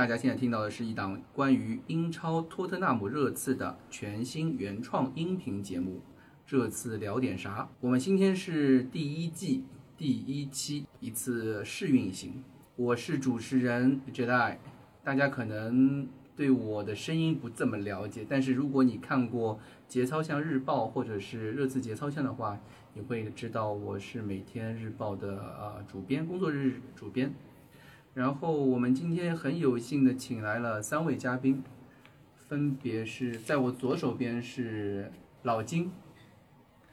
大家，现在听到的是一档关于英超托特纳姆热刺的全新原创音频节目。这次聊点啥？我们今天是第一季第一期，一次试运行。我是主持人 Jedi，大家可能对我的声音不这么了解，但是如果你看过《节操巷日报》或者是热刺节操巷的话，你会知道我是每天日报的呃主编，工作日主编。然后我们今天很有幸的请来了三位嘉宾，分别是在我左手边是老金，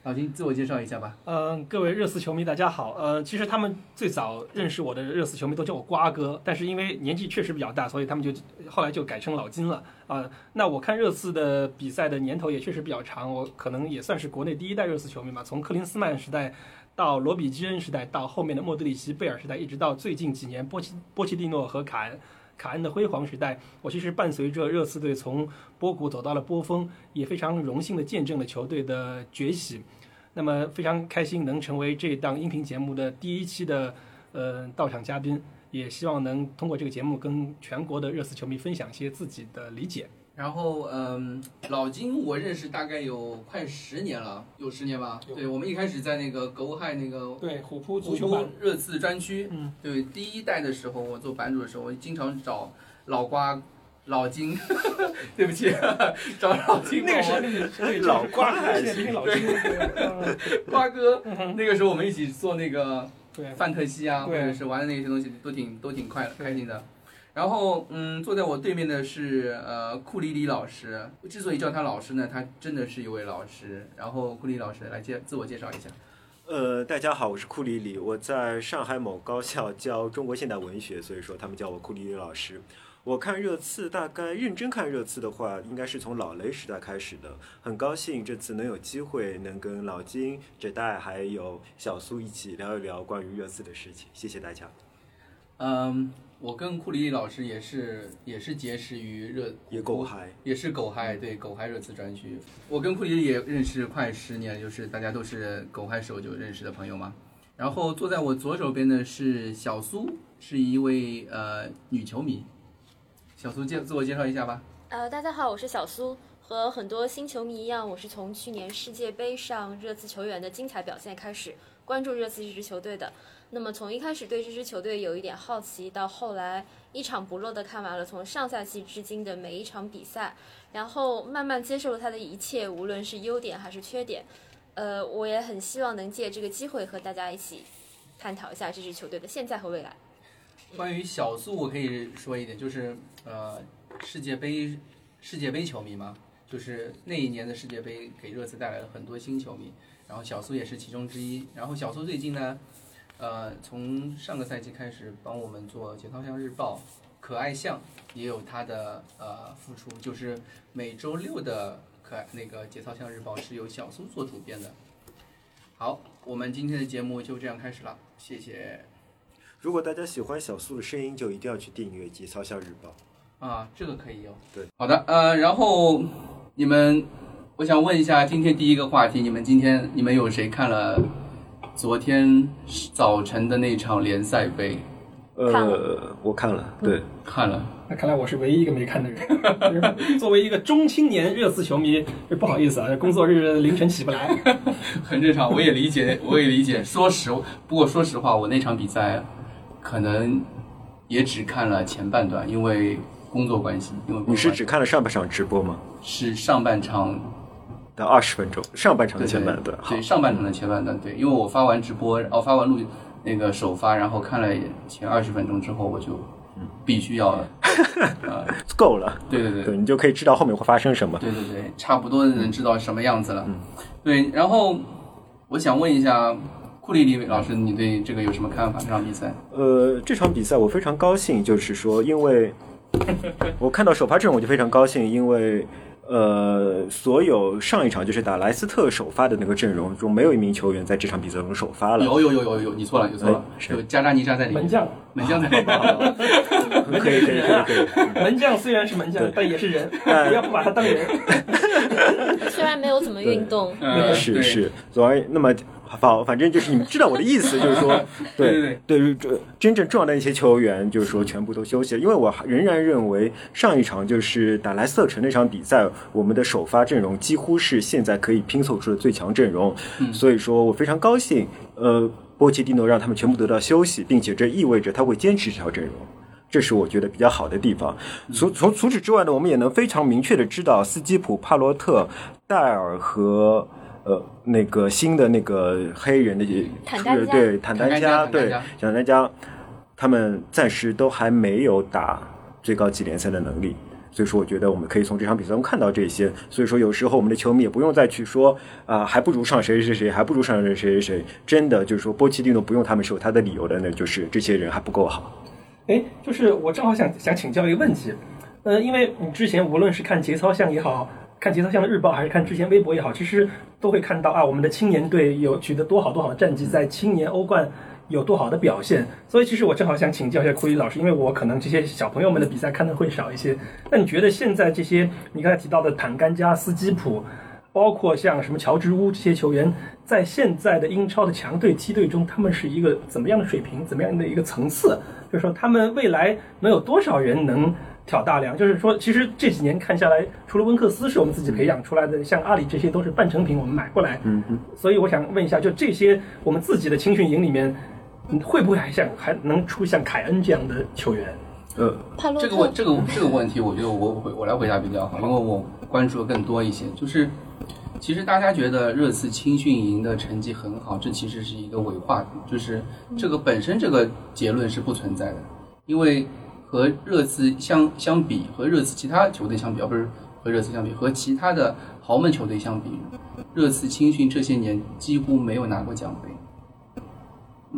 老金自我介绍一下吧。嗯，各位热刺球迷，大家好。呃，其实他们最早认识我的热刺球迷都叫我瓜哥，但是因为年纪确实比较大，所以他们就后来就改成老金了。啊、那我看热刺的比赛的年头也确实比较长，我可能也算是国内第一代热刺球迷嘛，从克林斯曼时代到罗比基恩时代，到后面的莫德里奇、贝尔时代，一直到最近几年波奇波切蒂诺和卡恩。卡恩的辉煌时代，我其实伴随着热刺队从波谷走到了波峰，也非常荣幸的见证了球队的崛起。那么非常开心能成为这档音频节目的第一期的呃到场嘉宾，也希望能通过这个节目跟全国的热刺球迷分享一些自己的理解。然后，嗯，老金我认识大概有快十年了，有十年吧？对，我们一开始在那个狗海那个对，虎扑虎扑热刺专区，嗯，对，第一代的时候，我做版主的时候，我经常找老瓜、老金，对不起，找老金那个时候帮我那个对老瓜现还是老金，对瓜哥，那个时候我们一起做那个对范特西啊，或对者是玩的那些东西，都挺都挺快开心的。然后，嗯，坐在我对面的是呃库里里老师。之所以叫他老师呢，他真的是一位老师。然后库里老师来介自我介绍一下。呃，大家好，我是库里里，我在上海某高校教中国现代文学，所以说他们叫我库里里老师。我看热刺，大概认真看热刺的话，应该是从老雷时代开始的。很高兴这次能有机会能跟老金、这代还有小苏一起聊一聊关于热刺的事情，谢谢大家。嗯，我跟库里里老师也是也是结识于热也狗嗨，也是狗嗨，对狗嗨热刺专区。我跟库里也认识快十年，就是大家都是狗嗨时候就认识的朋友嘛。然后坐在我左手边的是小苏，是一位呃女球迷。小苏介自我介绍一下吧。呃，大家好，我是小苏。和很多新球迷一样，我是从去年世界杯上热刺球员的精彩表现开始关注热刺这支球队的。那么从一开始对这支球队有一点好奇，到后来一场不落的看完了从上赛季至今的每一场比赛，然后慢慢接受了他的一切，无论是优点还是缺点。呃，我也很希望能借这个机会和大家一起探讨一下这支球队的现在和未来。关于小苏，我可以说一点，就是呃世界杯世界杯球迷嘛，就是那一年的世界杯给热刺带来了很多新球迷，然后小苏也是其中之一。然后小苏最近呢，呃，从上个赛季开始帮我们做《节操向日报》，可爱巷也有他的呃付出，就是每周六的可爱那个《节操向日报》是由小苏做主编的。好，我们今天的节目就这样开始了，谢谢。如果大家喜欢小苏的声音，就一定要去订阅《节操向日报》。啊，这个可以有。对，好的，呃，然后你们，我想问一下，今天第一个话题，你们今天你们有谁看了昨天早晨的那场联赛杯？呃，我看了，对，看了，那看来我是唯一一个没看的人。作为一个中青年热刺球迷，不好意思啊，工作日凌晨起不来。很正常，我也理解，我也理解。说实，不过说实话，我那场比赛可能也只看了前半段，因为工作关系。因为你是只看了上半场直播吗？是上半场的二十分钟，上半场的前半段。对，上半场的前半段，对，因为我发完直播，哦，发完录那个首发，然后看了前二十分钟之后，我就必须要，呃，够了，对对对对你就可以知道后面会发生什么。对对对，差不多能知道什么样子了。对，然后我想问一下库里里老师，你对这个有什么看法？这场比赛？呃，这场比赛我非常高兴，就是说，因为 我看到首发阵容我就非常高兴，因为呃，所有上一场就是打莱斯特首发的那个阵容中，没有一名球员在这场比赛中首发了。有有有有有，你错了，你错了，哎是有加扎尼扎在里面，门将，门将在里面。可以可以可以可以。门将虽然是门将，但也是人，哎不要不把他当人。虽然没有怎么运动，嗯是是，总而那么好，反正就是你们知道我的意思，就是说，对对对，这真正重要的一些球员，就是说全部都休息了，因为我仍然认为上一场就是打莱斯特城那场比赛，我们的首发阵容几乎是现在可以拼凑出的最强阵容，所以说我非常高兴，呃，波切蒂诺让他们全部得到休息，并且这意味着他会坚持这条阵容。这是我觉得比较好的地方。除从除此之外呢，我们也能非常明确的知道，斯基普、帕罗特、戴尔和呃那个新的那个黑人的坦丹加对坦丹加加对坦丹加坦丹加，他们暂时都还没有打最高级联赛的能力。所以说，我觉得我们可以从这场比赛中看到这些。所以说，有时候我们的球迷也不用再去说啊、还不如上谁谁谁，还不如上谁谁谁。真的就是说，波奇蒂诺不用他们是有他的理由的，那就是这些人还不够好。哎，就是我正好想想请教一个问题，呃，因为你之前无论是看节操项也好，看节操项的日报，还是看之前微博也好，其实都会看到啊，我们的青年队有取得多好多好的战绩，在青年欧冠有多好的表现。所以其实我正好想请教一下库里老师，因为我可能这些小朋友们的比赛看的会少一些。那你觉得现在这些你刚才提到的坦甘加、斯基普，包括像什么乔治乌这些球员，在现在的英超的强队梯队中，他们是一个怎么样的水平，怎么样的一个层次？就是说，他们未来能有多少人能挑大梁？就是说，其实这几年看下来，除了温克斯是我们自己培养出来的，像阿里这些都是半成品，我们买过来。嗯嗯。所以我想问一下，就这些我们自己的青训营里面，嗯会不会还像还能出像凯恩这样的球员？呃，这个问这个这个问题，我觉得我回我来回答比较好，因为我关注的更多一些。就是其实大家觉得热刺青训营的成绩很好，这其实是一个伪话，就是这个本身这个结论是不存在的，因为和热刺相相比，和热刺其他球队相比，而不是和热刺相比，和其他的豪门球队相比，热刺青训这些年几乎没有拿过奖杯。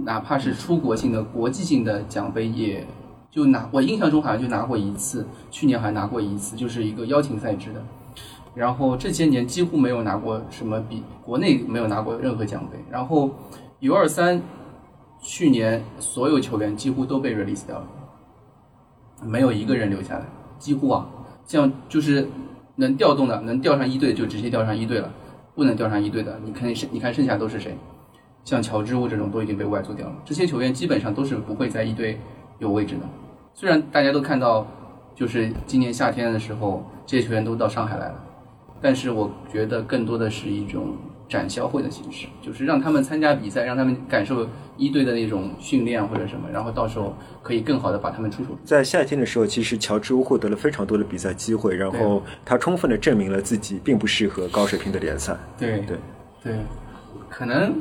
哪怕是出国性的、国际性的奖杯，也就拿我印象中好像就拿过一次，去年还拿过一次，就是一个邀请赛制的。然后这些年几乎没有拿过什么比国内没有拿过任何奖杯。然后 U 二三去年所有球员几乎都被 release 掉了，没有一个人留下来，几乎啊，像就是能调动的，能调上一队就直接调上一队了，不能调上一队的，你看剩你看剩下都是谁？像乔治乌这种都已经被外租掉了，这些球员基本上都是不会在一队有位置的。虽然大家都看到，就是今年夏天的时候，这些球员都到上海来了，但是我觉得更多的是一种展销会的形式，就是让他们参加比赛，让他们感受一队的那种训练或者什么，然后到时候可以更好的把他们出手。在夏天的时候，其实乔治乌获得了非常多的比赛机会，然后他充分的证明了自己并不适合高水平的联赛。对对对，可能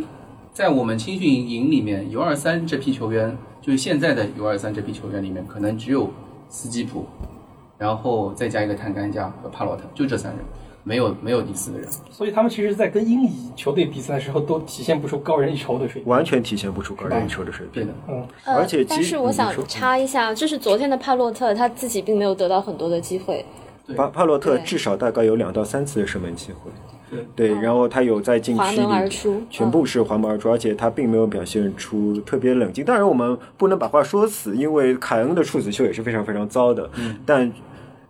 在我们青训营里面，U 二三这批球员，就是现在的 U 二三这批球员里面，可能只有斯基普，然后再加一个坦甘加和帕洛特，就这三人，没有没有第四个人。所以他们其实，在跟英乙球队比赛的时候，都体现不出高人一筹的水平。完全体现不出高人一筹的水平。对的，嗯，呃而且其但实是我想插一下，就是昨天的帕洛特他自己并没有得到很多的机会，对。帕帕洛特至少大概有两到三次的射门机会，对。对，然后他有在禁区里全部是环门而出，而且他并没有表现出。特别冷静。当然，我们不能把话说死，因为凯恩的处子秀也是非常非常糟的，但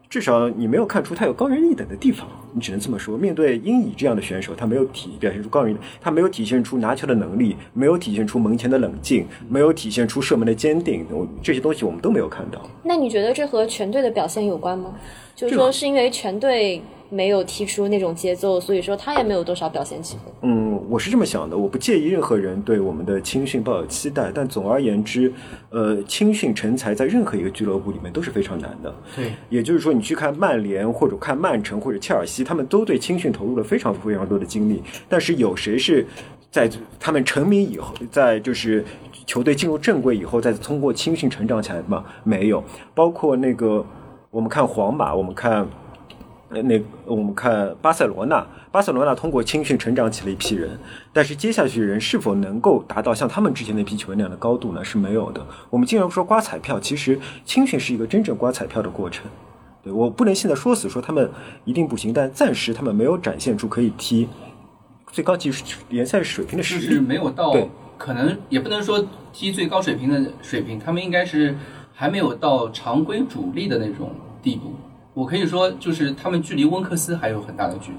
至少你没有看出他有高人一等的地方，你只能这么说。面对英乙这样的选手，他没有体表现出高人，他没有体现出拿球的能力，没有体现出门前的冷静，没有体现出射门的坚定，我这些东西我们都没有看到。那你觉得这和全队的表现有关吗？就是说，是因为全队没有踢出那种节奏，所以说他也没有多少表现机会。嗯，我是这么想的，我不介意任何人对我们的青训抱有期待，但总而言之，呃，青训成才在任何一个俱乐部里面都是非常难的。对，也就是说，你去看曼联或者看曼城或者切尔西，他们都对青训投入了非常非常多的精力，但是有谁是在他们成名以后，在就是球队进入正规以后，再通过青训成长起来的吗？没有，包括那个我们看皇马，我们看。那我们看巴塞罗那，巴塞罗那通过青训成长起了一批人，但是接下去的人是否能够达到像他们之前那批球员那样的高度呢？是没有的。我们经常说刮彩票，其实青训是一个真正刮彩票的过程。对我不能现在说死说他们一定不行，但暂时他们没有展现出可以踢最高级联赛水平的实就是力。没有到对，可能也不能说踢最高水平的水平，他们应该是还没有到常规主力的那种地步。我可以说，就是他们距离温克斯还有很大的距离。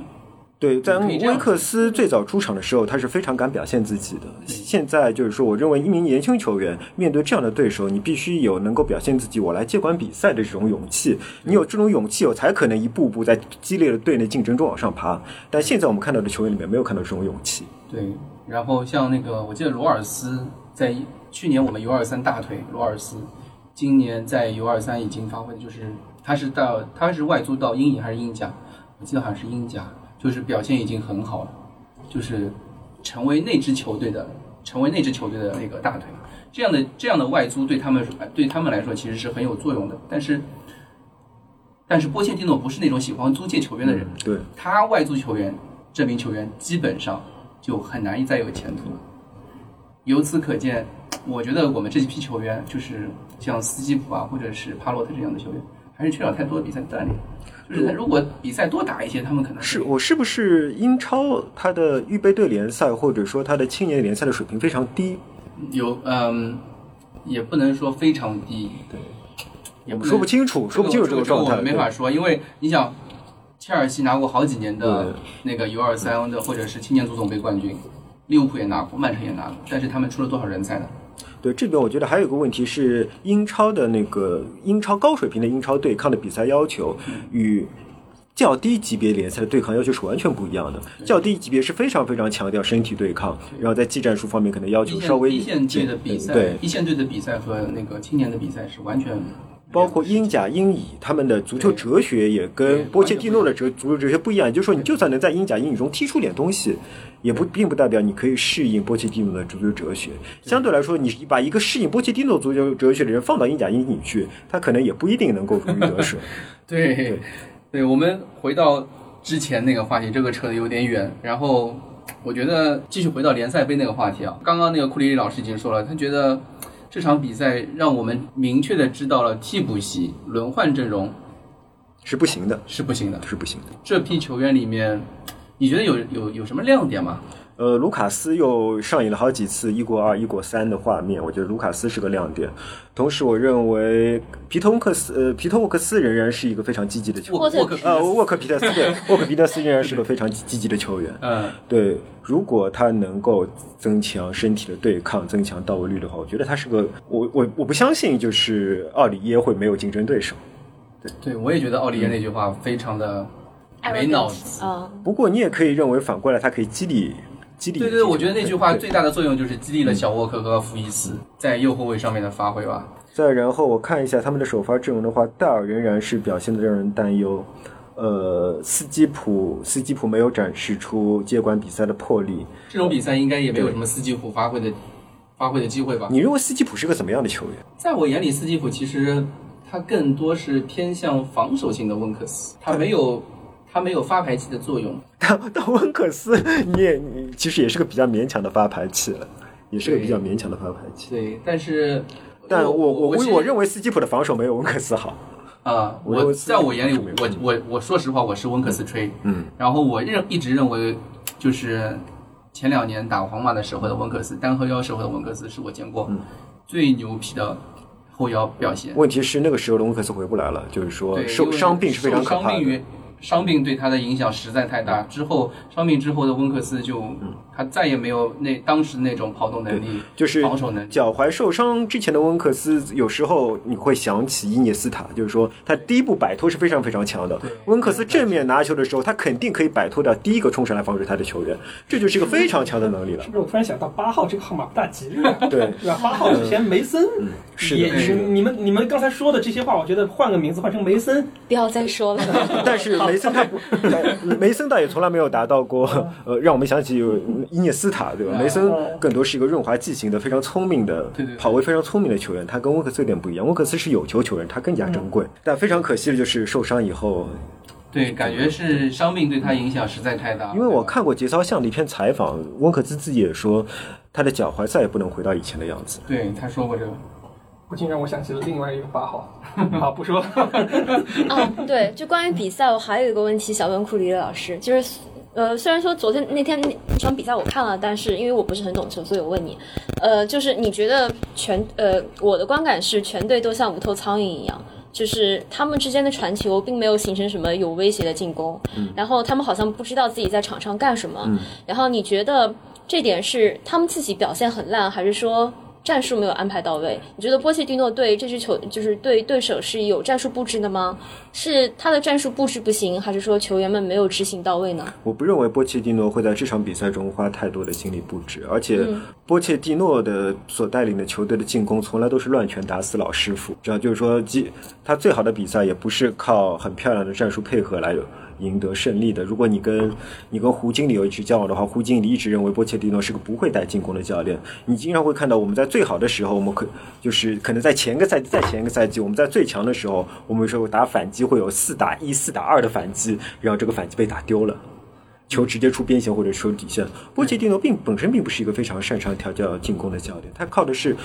对，在威克斯最早出场的时候，他是非常敢表现自己的。现在就是说，我认为一名年轻球员面对这样的对手，你必须有能够表现自己，我来接管比赛的这种勇气。你有这种勇气，我才可能一步步在激烈的队内竞争中往上爬。但现在我们看到的球员里面，没有看到这种勇气。对，然后像那个，我记得罗尔斯在去年我们 U 二三大腿，罗尔斯今年在 U 二三已经发挥的就是，他是到他是外租到英乙还是英甲？我记得好像是英甲，就是表现已经很好了，就是成为那支球队的，成为那支球队的那个大腿。这样的这样的外租对他们对他们来说其实是很有作用的，但是但是波切蒂诺不是那种喜欢租借球员的人，对，他外租球员这名球员基本上就很难再有前途了。由此可见，我觉得我们这批球员，就是像斯基普啊，或者是帕洛特这样的球员，还是缺少太多的比赛锻炼。就是他如果比赛多打一些，他们可能是我是不是英超他的预备队联赛或者说他的青年联赛的水平非常低？有嗯，也不能说非常低，对，也不说不清楚，说不清楚这个状态，我没法说，因为你想，切尔西拿过好几年的那个 U 二三的或者是青年足总杯冠军，利物浦也拿过，曼城也拿过，但是他们出了多少人才呢？对，这边我觉得还有一个问题是，英超的那个英超高水平的英超对抗的比赛要求与较低级别联赛的对抗要求是完全不一样的。较低级别是非常非常强调身体对抗，然后在技战术方面可能要求稍微一线队的比赛，对一线队的比赛和那个青年的比赛是完全。包括英甲、英乙，他们的足球哲学也跟波切蒂诺的哲足球哲学不一样。就是说，你就算能在英甲、英乙中踢出点东西，也不并不代表你可以适应波切蒂诺的足球哲学。相对来说，你把一个适应波切蒂诺足球哲学的人放到英甲、英乙去，他可能也不一定能够如鱼得水。对，对，我们回到之前那个话题，这个扯的有点远。然后，我觉得继续回到联赛杯那个话题啊，刚刚那个库里里老师已经说了，他觉得。这场比赛让我们明确的知道了替补席轮换阵容是不行的，是不行的，是不行的。这批球员里面，你觉得有有有什么亮点吗？呃，卢卡斯又上演了好几次一过二、一过三的画面，我觉得卢卡斯是个亮点。同时，我认为皮特沃克斯，呃，皮特沃克斯仍然是一个非常积极的球员。沃克呃，沃克皮特斯对，沃克皮特斯仍然是个非常积极的球员。嗯，对，如果他能够增强身体的对抗，增强到位率的话，我觉得他是个，我我我不相信就是奥里耶会没有竞争对手。对，对我也觉得奥里耶那句话非常的没脑子。啊，不过你也可以认为反过来，他可以激励。对对对，我觉得那句话最大的作用就是激励了小沃克和福伊斯在右后卫上面的发挥吧。再然后我看一下他们的首发阵容的话，戴尔仍然是表现的让人担忧。呃，斯基普斯基普没有展示出接管比赛的魄力。这种比赛应该也没有什么斯基普发挥的发挥的机会吧？你认为斯基普是个怎么样的球员？在我眼里，斯基普其实他更多是偏向防守型的温克斯，他没有。他没有发牌器的作用，但但温克斯，你也你其实也是个比较勉强的发牌器了，也是个比较勉强的发牌器。对，但是，但我我我我认为斯基普的防守没有温克斯好。啊，我在我眼里，我我我说实话，我是温克斯吹。嗯。然后我认一直认为，就是前两年打皇马的时候的温克斯，单后腰时候的温克斯是我见过最牛皮的后腰表现。问题是那个时候的温克斯回不来了，就是说受伤病是非常可怕的。伤病对他的影响实在太大。之后伤病之后的温克斯就，他再也没有那当时那种跑动能力，就是防守能力。脚踝受伤之前的温克斯，有时候你会想起伊涅斯塔，就是说他第一步摆脱是非常非常强的。温克斯正面拿球的时候，他肯定可以摆脱掉第一个冲上来防守他的球员，这就是一个非常强的能力了。是不是？我突然想到八号这个号码不大吉利。对，对吧？八号之前梅森，是的。你们你们刚才说的这些话，我觉得换个名字换成梅森，不要再说了。但是。梅森他不，梅森倒也从来没有达到过，呃，让我们想起有伊涅斯塔，对吧？梅森更多是一个润滑剂型的，非常聪明的，跑位非常聪明的球员。他跟温克斯有点不一样，温克斯是有球球员，他更加珍贵。但非常可惜的就是受伤以后，对，感觉是伤病对他影响实在太大。因为我看过节操巷的一篇采访，温克斯自己也说，他的脚踝再也不能回到以前的样子。对，他说过这个。不禁让我想起了另外一个八号，好不说了。哦，对，就关于比赛，我还有一个问题想问库里老师，就是，呃，虽然说昨天那天那场比赛我看了，但是因为我不是很懂球，所以我问你，呃，就是你觉得全，呃，我的观感是全队都像无头苍蝇一样，就是他们之间的传球并没有形成什么有威胁的进攻，然后他们好像不知道自己在场上干什么。然后你觉得这点是他们自己表现很烂，还是说战术没有安排到位？你觉得波切蒂诺对这支球就是对对手是有战术布置的吗？是他的战术布置不行，还是说球员们没有执行到位呢？我不认为波切蒂诺会在这场比赛中花太多的精力布置，而且波切蒂诺的所带领的球队的进攻从来都是乱拳打死老师傅，这样就是说，基他最好的比赛也不是靠很漂亮的战术配合来赢得胜利的。如果你跟你跟胡经理有一直交往的话，胡经理一直认为波切蒂诺是个不会带进攻的教练。你经常会看到我们在最好的时候，我们可就是可能在前一个赛季、在前一个赛季，我们在最强的时候，我们说打反击会有四打一、四打二的反击，然后这个反击被打丢了。球直接出边线或者出底线，波切蒂诺并本身并不是一个非常擅长调教进攻的教练，他靠的是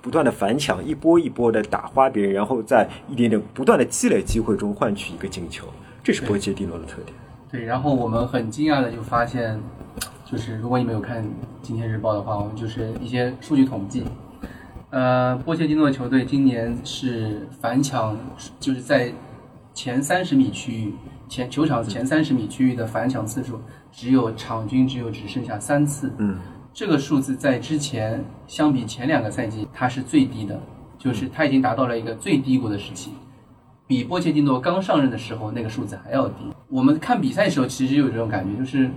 不断的反抢，一波一波的打花别人，然后在一点点不断的积累机会中换取一个进球，这是波切蒂诺的特点。对，然后我们很惊讶的就发现，就是如果你没有看《今天日报》的话，我们就是一些数据统计，呃，波切蒂诺球队今年是反抢，就是在前三十米区域。前球场前三十米区域的反抢次数只有场均只有只剩下三次，嗯，这个数字在之前相比前两个赛季它是最低的，就是它已经达到了一个最低谷的时期，比波切蒂诺刚上任的时候那个数字还要低。我们看比赛的时候其实有这种感觉，就是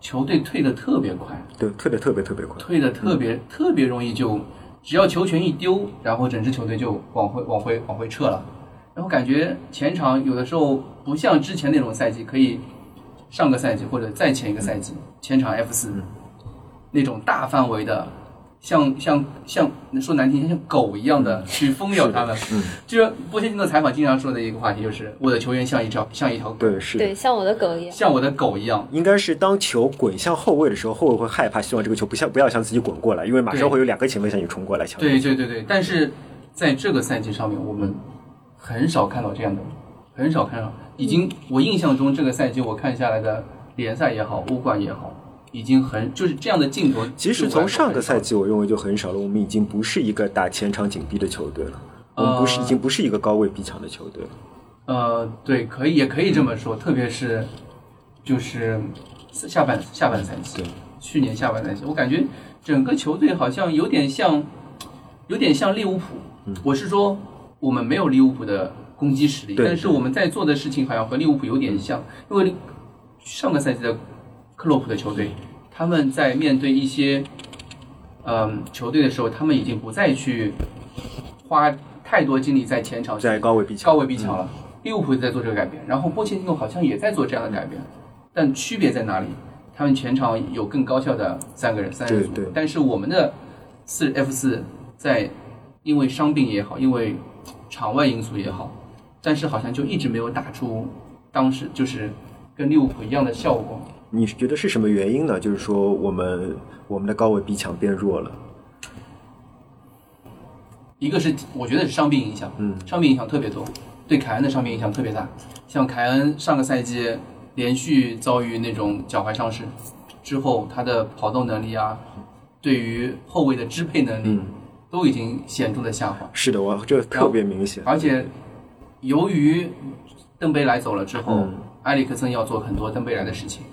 球队退的特别快，对，退的特别特别快，退的特别特别容易，就只要球权一丢，然后整支球队就往回往回往回撤了。然后感觉前场有的时候不像之前那种赛季，可以上个赛季或者再前一个赛季前场 F 四那种大范围的，像像像说难听，像狗一样的去疯咬他们。就是波切蒂诺采访经常说的一个话题，就是我的球员像一条像一条狗，对，是对，像我的狗一样。像我的狗一样。应该是当球滚向后卫的时候，后卫会害怕，希望这个球不像不要向自己滚过来，因为马上会有两个前锋向你冲过来抢。对对对对，但是在这个赛季上面，我们。很少看到这样的，很少看到。已经我印象中这个赛季我看下来的联赛也好，欧冠也好，已经很就是这样的镜头。其实从上个赛季我认为就很少了。我们已经不是一个打前场紧逼的球队了，我们不是已经不是一个高位逼抢的球队了。呃，对，可以也可以这么说。特别是就是下半下半赛季，去年下半赛季，我感觉整个球队好像有点像，有点像利物浦。我是说。我们没有利物浦的攻击实力，但是我们在做的事情好像和利物浦有点像。因为上个赛季的克洛普的球队，他们在面对一些嗯球队的时候，他们已经不再去花太多精力在前场，在高位逼抢，高位逼抢了。利物浦在做这个改变，然后波切蒂诺好像也在做这样的改变，但区别在哪里？他们前场有更高效的三个人三人组，但是我们的四 F 四在因为伤病也好，因为场外因素也好，但是好像就一直没有打出当时就是跟利物浦一样的效果。你是觉得是什么原因呢？就是说我们我们的高位逼抢变弱了。一个是我觉得是伤病影响，嗯，伤病影响特别多，对凯恩的伤病影响特别大。像凯恩上个赛季连续遭遇那种脚踝伤势之后，他的跑动能力啊，对于后卫的支配能力。都已经显著的下滑。是的，我这特别明显。而且，由于邓贝莱走了之后，埃里克森要做很多邓贝莱的事情。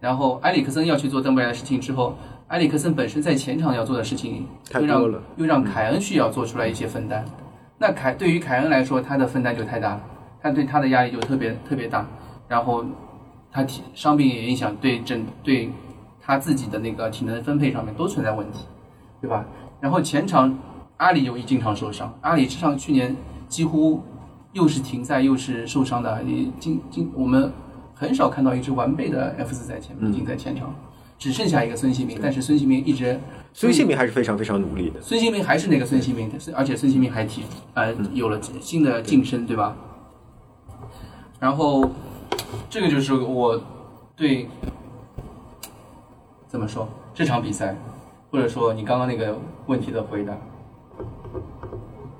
然后，埃里克森要去做登贝莱的事情之后，埃里克森本身在前场要做的事情太多了，又让凯恩需要做出来一些分担。那凯对于凯恩来说，他的分担就太大了，他对他的压力就特别特别大。然后，他体伤病也影响对整对他自己的那个体能分配上面都存在问题，对吧？然后前场阿里又一经常受伤，阿里上去年几乎又是停赛又是受伤的，你今今我们很少看到一支完备的 F 四在前面，已在前场，只剩下一个孙兴民，但是孙兴民一直，孙兴民还是非常非常努力的，孙兴民还是那个孙兴民，而且孙兴民还提呃有了新的晋升，对吧？然后这个就是我对怎么说这场比赛。或者说你刚刚那个问题的回答，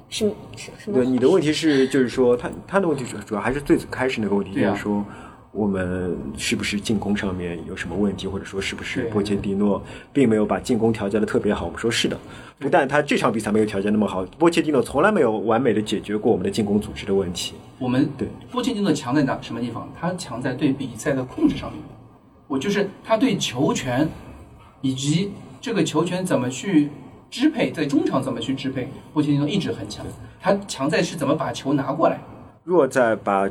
是是什么？对，你的问题是就是说他他的问题主主要还是最开始那个问题，就是说我们是不是进攻上面有什么问题，或者说是不是波切蒂诺并没有把进攻调节的特别好？我们说是的，不但他这场比赛没有调节那么好，波切蒂诺从来没有完美的解决过我们的进攻组织的问题。我们对波切蒂诺强在哪什么地方？他强在对比赛的控制上面。我就是他对球权以及这个球权怎么去支配，在中场怎么去支配，波切蒂诺一直很强。他强在是怎么把球拿过来。弱在把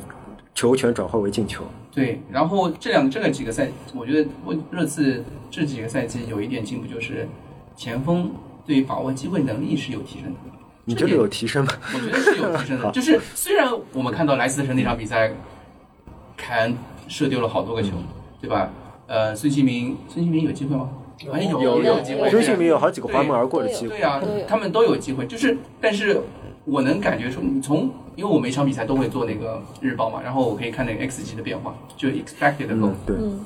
球权转化为进球，对，然后这两这个几个赛，我觉得我热刺这几个赛季有一点进步，就是前锋对于把握机会能力是有提升的。你觉得有提升吗？我觉得是有提升的。就是虽然我们看到莱斯特城那场比赛，凯恩射丢了好多个球，对吧？呃，孙兴民，孙兴民有机会吗？好像有有有机会。孙兴民有好几个滑门而过的对机会。对啊，他们都有机会。就是，但是我能感觉出，你从因为我每场比赛都会做那个日报嘛，然后我可以看那个 x 级的变化，就 expected goal 嗯。，对，嗯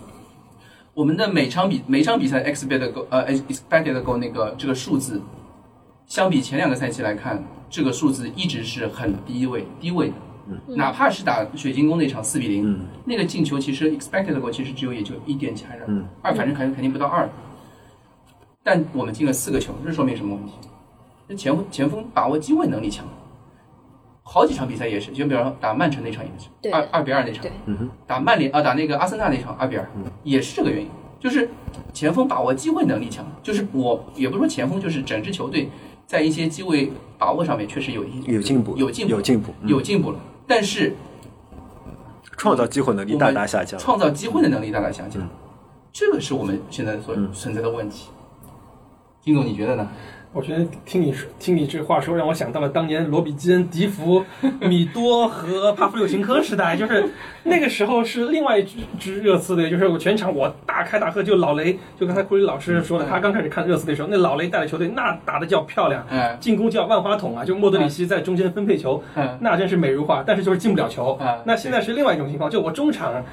我们的每场比每场比赛 expected goal 呃 expected goal 那个这个数字，相比前两个赛季来看，这个数字一直是很低位低位的。哪怕是打水晶宫那场四比零、嗯那个进球其实 expected goal 其实只有也就一点几还是嗯二，反正肯肯定不到二。但我们进了四个球，这说明什么问题？这前锋前锋把握机会能力强，好几场比赛也是，就比方说打曼城那场也是，二二比二那场打曼联啊，打那个阿森纳那场二比二，也是这个原因，就是前锋把握机会能力强，就是我也不是说前锋，就是整支球队在一些机会把握上面确实有一些有进步，有进步，有进步，嗯有进步了，但是创造机会能力大大下降。创造机会的能力大大下降，嗯这个是我们现在所嗯存在的问题。金总，你觉得呢？我觉得听你说，听你这话说，让我想到了当年罗比基恩、迪福、米多和帕夫柳琴科时代，就是那个时候是另外一支支热刺队，就是我全场我大开大喝，就老雷，就刚才库里老师说的，嗯他刚开始看热刺的时候，那老雷带的球队那打的叫漂亮，哎，进攻叫万花筒啊，就莫德里奇在中间分配球，嗯那真是美如画，但是就是进不了球啊。那现在是另外一种情况，就我中场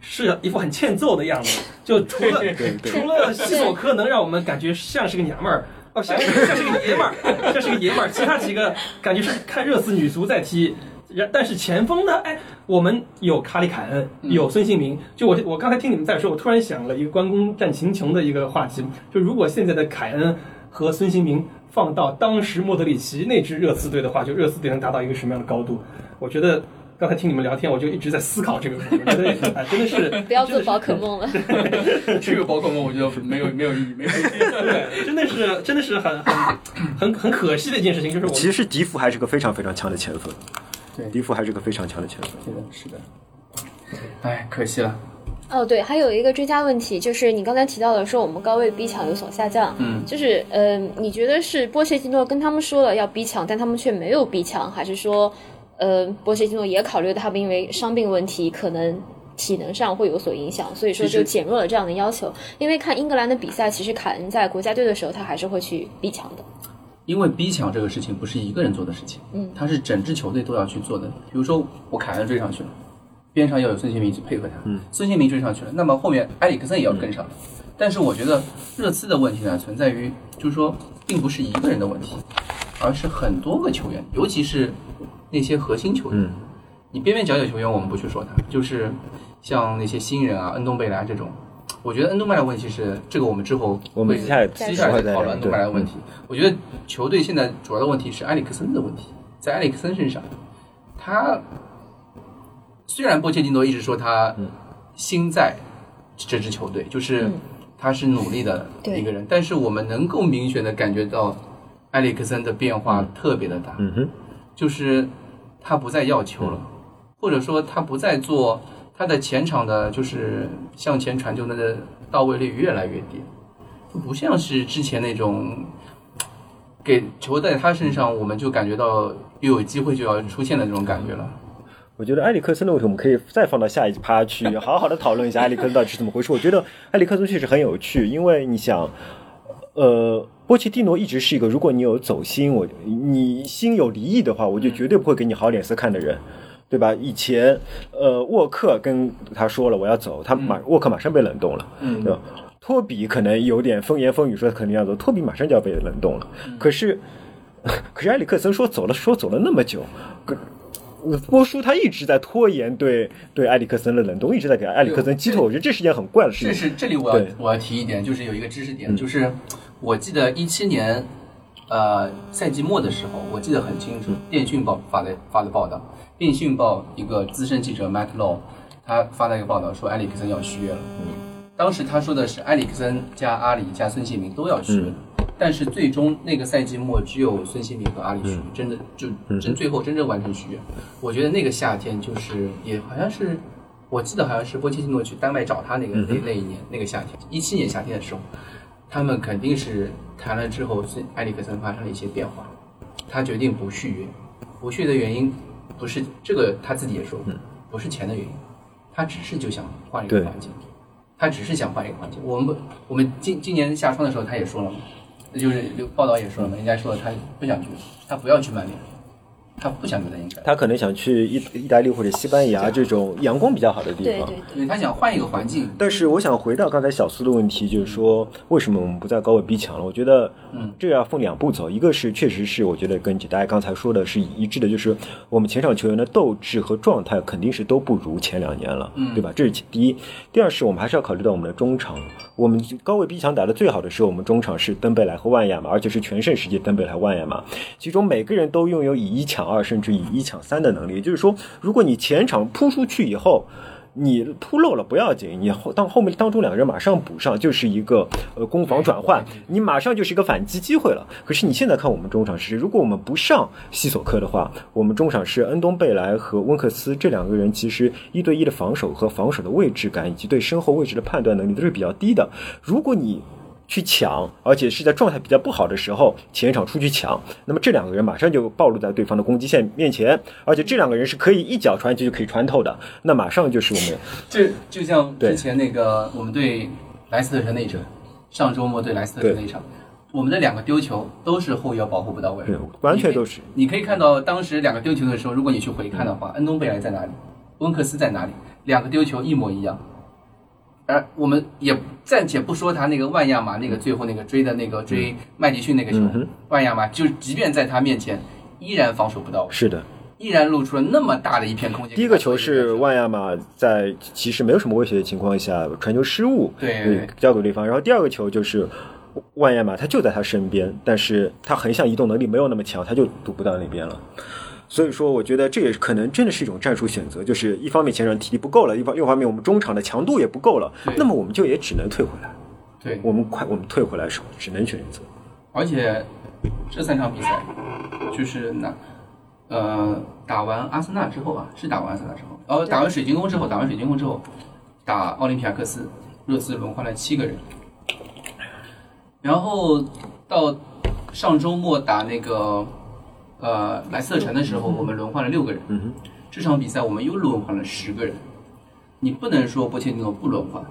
是一副很欠揍的样子，就除了除了西索科能让我们感觉像是个娘们儿。哦，像是像是个爷们儿，像是个爷们儿。其他几个感觉是看热刺女足在踢，然但是前锋呢？哎，我们有卡里凯恩，有孙兴民。就我我刚才听你们在说，我突然想了一个关公战秦琼的一个话题，就如果现在的凯恩和孙兴民放到当时莫德里奇那支热刺队的话，就热刺队能达到一个什么样的高度？我觉得刚才听你们聊天，我就一直在思考这个哎，真的是 不要做宝可梦了。这个宝可梦我觉得没有没有意义，没有意义。对，真的是真的是很很很很可惜的一件事情，就是我其实迪福还是个非常非常强的前锋，对迪福还是个非常强的前锋。是的，是的。哎，可惜了。哦，对，还有一个追加问题，就是你刚才提到的说我们高位逼抢有所下降，嗯，就是呃，你觉得是波切蒂诺跟他们说了要逼抢，但他们却没有逼抢，还是说，呃，波切蒂诺也考虑到他们因为伤病问题可能体能上会有所影响，所以说就减弱了这样的要求？因为看英格兰的比赛，其实凯恩在国家队的时候，他还是会去逼抢的。因为逼抢这个事情不是一个人做的事情，嗯，他是整支球队都要去做的。比如说我凯恩追上去了，边上要有孙兴民去配合他，嗯，孙兴民追上去了，那么后面埃里克森也要跟上。但是我觉得热刺的问题呢，存在于就是说，并不是一个人的问题，而是很多个球员，尤其是那些核心球员。嗯你边边角角球员我们不去说他，就是像那些新人啊，恩东贝莱这种。我觉得恩东贝莱问题是这个，我们之后会我们接下来接下来再讨论恩东贝莱的问题。我觉得球队现在主要的问题是埃里克森的问题，在埃里克森身上，他虽然波切蒂诺一直说他心在这支球队，就是嗯他是努力的一个人，但是我们能够明显的感觉到埃里克森的变化特别的大。嗯哼，就是他不再要球了，或者说他不再做他的前场的，就是向前传球的到位率越来越低，就不像是之前那种给球在他身上，我们就感觉到又有机会就要出现的那种感觉了。我觉得埃里克森的问题，我们可以再放到下一趴去好好的讨论一下埃里克森到底是怎么回事。我觉得埃里克森确实很有趣，因为你想，呃，波切蒂诺一直是一个，如果你有走心，我你心有离意的话，我就绝对不会给你好脸色看的人。对吧？以前，呃，沃克跟他说了我要走，他马、沃克马上被冷冻了，嗯对吧？托比可能有点风言风语说肯定要走，托比马上就要被冷冻了。可是，可是埃里克森说走了，说走了那么久，可波叔他一直在拖延对对埃里克森的冷冻，一直在给埃里克森击退，我觉得这是件很怪的事情。这是这里我要我要提一点，就是有一个知识点，嗯。就是我记得一七年，呃赛季末的时候，我记得很清楚，嗯。电讯报发的发的报道，电讯报一个资深记者 Matt Law，他发了一个报道说埃里克森要续约了。当时他说的是埃里克森加阿里加孙兴民都要续约，但是最终那个赛季末只有孙兴民和阿里续约，真的就真最后真正完成续约。我觉得那个夏天就是也好像是，我记得好像是波切蒂诺去丹麦找他那个、那那一年那个夏天，一七年夏天的时候，他们肯定是谈了之后，孙埃里克森发生了一些变化，他决定不续约，不续的原因不是这个他自己也说过，不是钱的原因，他只是就想换一个环境，他只是想换一个环境。我们我们今今年夏窗的时候他也说了嘛，那就是报道也说了嘛，人家说他不想去，他不要去曼联，他不想留在英格兰。他可能想去意意大利或者西班牙这种阳光比较好的地方。对对对，他想换一个环境，但是我想回到刚才小苏的问题，就是说为什么我们不在高位逼抢了？我觉得，嗯，这要分两步走，一个是确实是我觉得跟大家刚才说的是一致的，就是我们前场球员的斗志和状态肯定是都不如前两年了，嗯对吧？这是第一。第二是我们还是要考虑到我们的中场，我们高位逼抢打得最好的时候，我们中场是登贝莱和万亚马，而且是全盛时期登贝莱、万亚马，其中每个人都拥有以一抢二甚至以一抢三的能力。也就是说，如果你前场扑出去以后，你扑漏了不要紧，你后当后面当中两个人马上补上，就是一个呃攻防转换，你马上就是一个反击机会了。可是你现在看我们中场是，如果我们不上西索科的话，我们中场是恩东贝莱和温克斯这两个人，其实一对一的防守和防守的位置感以及对身后位置的判断能力都是比较低的。如果你去抢，而且是在状态比较不好的时候，前场出去抢，那么这两个人马上就暴露在对方的攻击线面前，而且这两个人是可以一脚传进去就可以穿透的，那马上就是我们 就就像之前那个我们对莱斯特城那一场，上周末对莱斯特城那一场，我们的两个丢球都是后腰保护不到位对，完全都是。你可以看到当时两个丢球的时候，如果你去回看的话，恩东贝莱在哪里，温克斯在哪里，两个丢球一模一样。而我们也暂且不说他那个万亚马那个最后那个追的那个追麦迪逊那个球，嗯万亚马就即便在他面前依然防守不到位，是的，依然露出了那么大的一片空间。第一个球是万亚马在其实没有什么威胁的情况下传球失误，对呃交给对方，然后第二个球就是。万亚马他就在他身边，但是他横向移动能力没有那么强，他就堵不到那边了。所以说，我觉得这也可能真的是一种战术选择，就是一方面前场体力不够了，一方另一方面我们中场的强度也不够了，那么我们就也只能退回来。对，我们快，我们退回来的时候只能选择。而且这三场比赛就是那呃打完阿森纳之后啊，是打完阿森纳之后，呃打完水晶宫之后，打完水晶宫之后，打奥林匹亚克斯，热刺轮换了七个人，然后到上周末打那个呃莱斯特城的时候，我们轮换了六个人，嗯哼，这场比赛我们又轮换了十个人，你不能说波切蒂诺不轮换，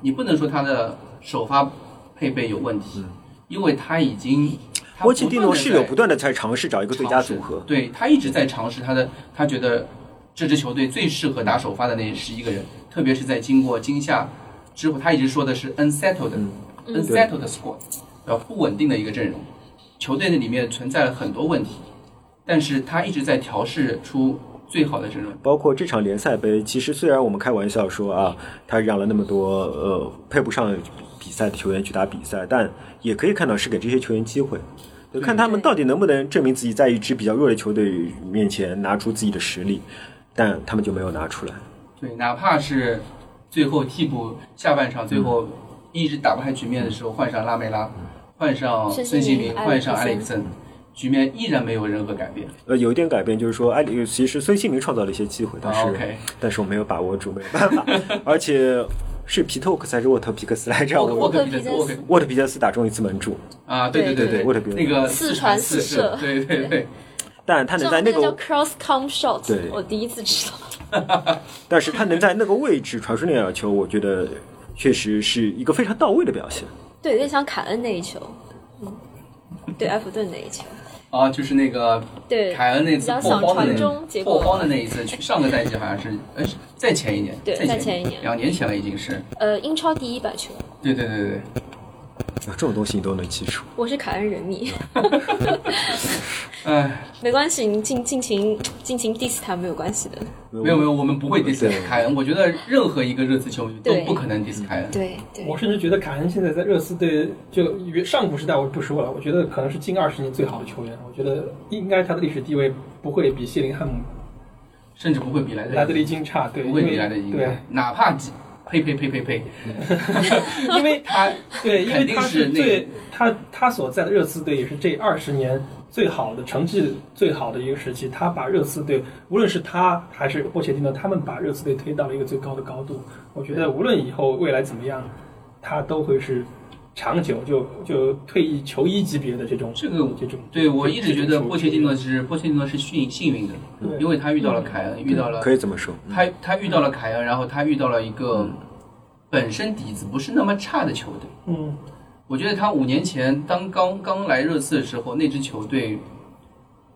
你不能说他的首发配备有问题，因为他已经。他波切蒂诺是有不断的在尝试找一个最佳组合，对他一直在尝试他的，他觉得这支球队最适合打首发的那十一个人，特别是在经过今夏之后，他一直说的是 unsettled、unsettled squad，呃不稳定的一个阵容，球队那里面存在了很多问题，但是他一直在调试出最好的阵容。包括这场联赛杯，其实虽然我们开玩笑说啊，他让了那么多呃配不上比赛的球员去打比赛，但也可以看到是给这些球员机会，看他们到底能不能证明自己在一支比较弱的球队面前拿出自己的实力，但他们就没有拿出来。对，哪怕是最后替补下半场最后一直打不开局面的时候，换上拉梅拉，换上孙孙兴民，换上埃里克森，局面依然没有任何改变。呃，有一点改变就是说，埃里其实孙兴民创造了一些机会，但是、但是我没有把握住，没有办法，而且是皮特沃克斯还是沃特皮克斯来着？沃克沃我克斯，沃特皮克斯打中一次门柱，啊，对对对对沃特皮克斯那个四传传四射射，对对对，但他能在那个那叫 cross come shot，对。我第一次知道。但是他能在那个位置传出那两球，我觉得确实是一个非常到位的表现。对，有点像凯恩那一球，嗯，对埃弗顿那一球，啊，就是那个对，凯恩那次破荒的破荒的那一次，去上个赛季好像是，哎，是再前一年，对再再前一年两年前了已经是，呃英超第一百球，对对对对对，这种东西你都能记住。我是凯恩人迷，哎，没关系，你尽尽情尽情 diss 他没有关系的。没有没有，我们不会 diss 对凯恩。我觉得任何一个热刺球迷都不可能 diss 凯恩。对对我甚至觉得凯恩现在在热刺队就上古时代我不说了，我觉得可能是近二十年最好的球员。我觉得应该他的历史地位不会比谢林汉姆、甚至不会比莱德莱德利金差。对，不会比莱德利对，哪怕几呸呸呸呸呸，因为他对，因为他是最他他所在的热刺队也是这二十年最好的成绩最好的一个时期。他把热刺队，无论是他还是波切蒂诺，他们把热刺队推到了一个最高的高度。我觉得无论以后未来怎么样，他都会是长久就就退役球衣级别的这种这个这种。对我一直觉得波切蒂诺是波切蒂诺是幸幸运的，因为他遇到了凯恩，遇到了可以这么说。他他遇到了凯恩，然后他遇到了一个本身底子不是那么差的球队。嗯，我觉得他五年前当刚刚来热刺的时候，那支球队，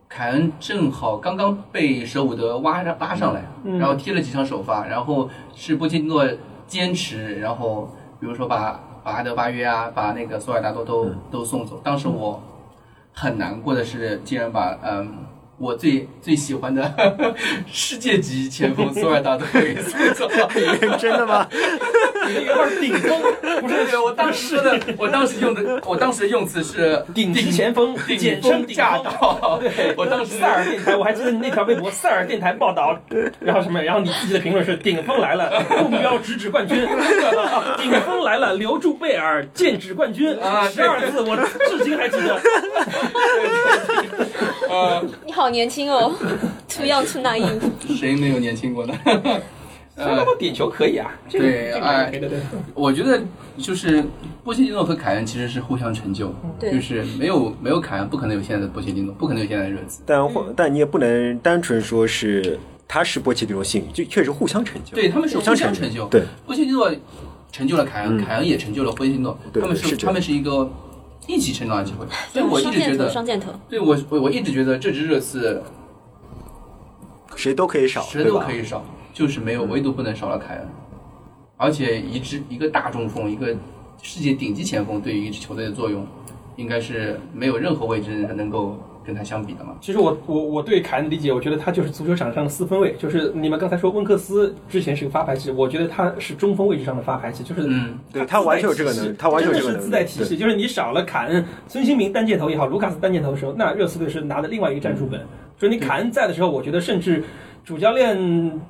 凯恩正好刚刚被舍伍德挖上拉上来，嗯然后踢了几场首发，然后是波切蒂诺坚持，然后比如说把把阿德巴约啊，把那个索尔达多都、都送走。当时我很难过的是，竟然把嗯。我最最喜欢的 世界级前锋索尔达多给送走了，真的吗？一会儿顶峰不是我当时说的，我当时用的，我当时的用词是顶级前锋，顶简称顶峰驾。到。对，我当时塞尔电台，我还记得那条微博，塞尔电台报道，然后什么，然后你自己的评论是顶峰来了，目标直指冠军，顶峰来了，留住贝尔，剑指冠军啊十二字我至今还记得。呃，你好年轻哦，too young too naive。谁没有年轻过呢？包 呃，括点球可以啊，这个对这个哎对对对，我觉得就是波切蒂诺和凯恩其实是互相成就，对就是没有没有凯恩，不可能有现在的波切蒂诺，不可能有现在的热刺。但或但你也不能单纯说是他是波切蒂诺幸运，就确实互相成就。对他们是互相成成就，对，波切蒂诺成就了凯恩，嗯凯恩也成就了波切蒂诺，对他们是这样他们是一个一起成长的机会，所以我一直觉得，双箭头。对我我我一直觉得这支热刺谁都可以少，谁都可以少，就是没有，唯独不能少了凯恩。而且一支一个大中锋，一个世界顶级前锋，对于一支球队的作用，应该是没有任何位置能够跟他相比的嘛。其实我我我对凯恩的理解，我觉得他就是足球场上的四分卫，就是你们刚才说温克斯之前是个发牌器，我觉得他是中锋位置上的发牌器，就是嗯，对他完全有这个能力，他完全有这个真的是能力。自带体系，就是你少了凯恩、孙兴民单箭头也好，卢卡斯单箭头的时候，那热刺队是拿的另外一个战术本。就是你凯恩在的时候，我觉得甚至主教练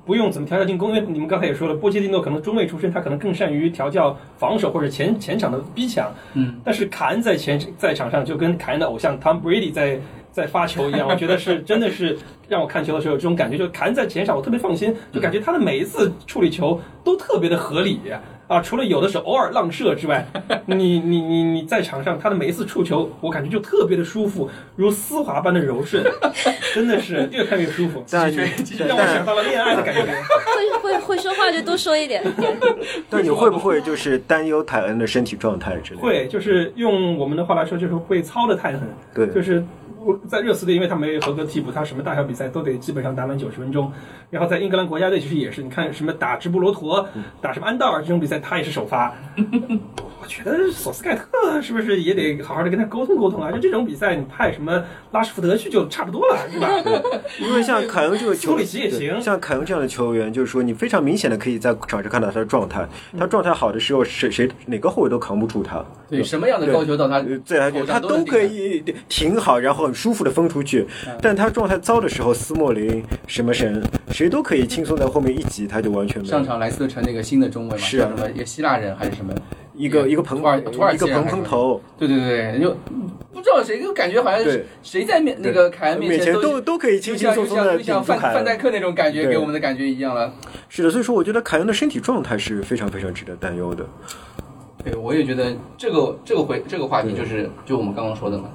不用怎么调教进攻，因为你们刚才也说了，波切蒂诺可能中卫出身，他可能更善于调教防守或者前前场的逼抢。嗯，但是凯恩在前在场上就跟凯恩的偶像 Tom Brady 在在发球一样，我觉得是真的是让我看球的时候有这种感觉，就凯恩在前场我特别放心，就感觉他的每一次处理球都特别的合理啊，除了有的时候偶尔浪射之外，你你你你在场上他的每一次触球，我感觉就特别的舒服，如丝滑般的柔顺，真的是越看越舒服，但让我想到了恋爱的感觉。会会会说话就多说一点。但你会不会就是担忧凯恩的身体状态之类的？会，就是用我们的话来说，就是会操的太狠。对就是我在热刺队，因为他没有合格替补，他什么大小比赛都得基本上打满九十分钟。然后在英格兰国家队其实也是，你看什么打直布罗陀、打什么安道尔这种比赛，他也是首发。我觉得索斯盖特是不是也得好好的跟他沟通沟通啊？就这种比赛，你派什么拉什福德去就差不多了，是吧？因为像凯恩这个球里奇也行像凯恩这样的球员，就是说你非常明显的可以在场上看到他的状态，他状态好的时候，谁谁哪个后卫都扛不住他。对，什么样的高球到他呃对啊，头他上能顶都可以挺好，然后很舒服的封出去。但他状态糟的时候，斯莫林、什么神，谁都可以轻松在后面一挤，他就完全没有。上场莱斯特城那个新的中卫嘛，是啊。什么一个希腊人还是什么？一个一个蓬土耳土耳一个蓬蓬头，对对对，你就不知道谁，就感觉好像是谁在面那个凯恩面前前都都可以轻轻松松的就像范范戴克那种感觉给我们的感觉一样了。是的，所以说我觉得凯恩的身体状态是非常非常值得担忧的。对，我也觉得这个这个回这个话题就是就我们刚刚说的嘛，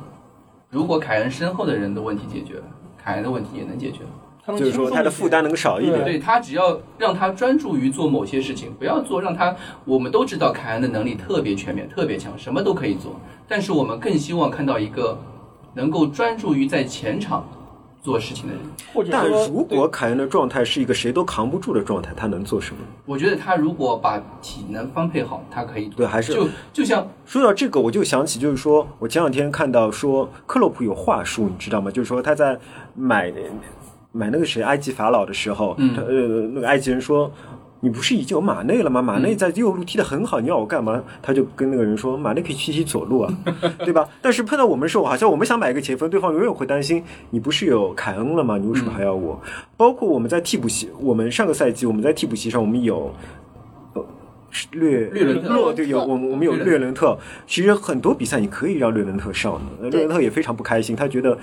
如果凯恩身后的人的问题解决了，凯恩的问题也能解决。他能就是说他的负担能少一点。对他只要让他专注于做某些事情，不要做让他。我们都知道凯恩的能力特别全面、特别强，什么都可以做。但是我们更希望看到一个能够专注于在前场做事情的人。但或者说，如果凯恩的状态是一个谁都扛不住的状态，他能做什么？我觉得他如果把体能分配好，他可以对，还是就就像说到这个，我就想起，就是说我前两天看到说克洛普有话术，你知道吗？就是说他在买买那个谁埃及法老的时候，嗯他呃那个埃及人说。你不是已经有马内了吗？马内在右路踢得很好，你要我干嘛？他就跟那个人说，马内可以去踢左路啊，对吧？但是碰到我们的时候，好像我们想买一个前锋，对方永远会担心你不是有凯恩了吗？你为什么还要我？包括我们在替补席，我们上个赛季我们在替补席上，我们有呃略略伦特洛对有我们我们有略略伦特，其实很多比赛你可以让略伦特上的，略伦特也非常不开心，他觉得。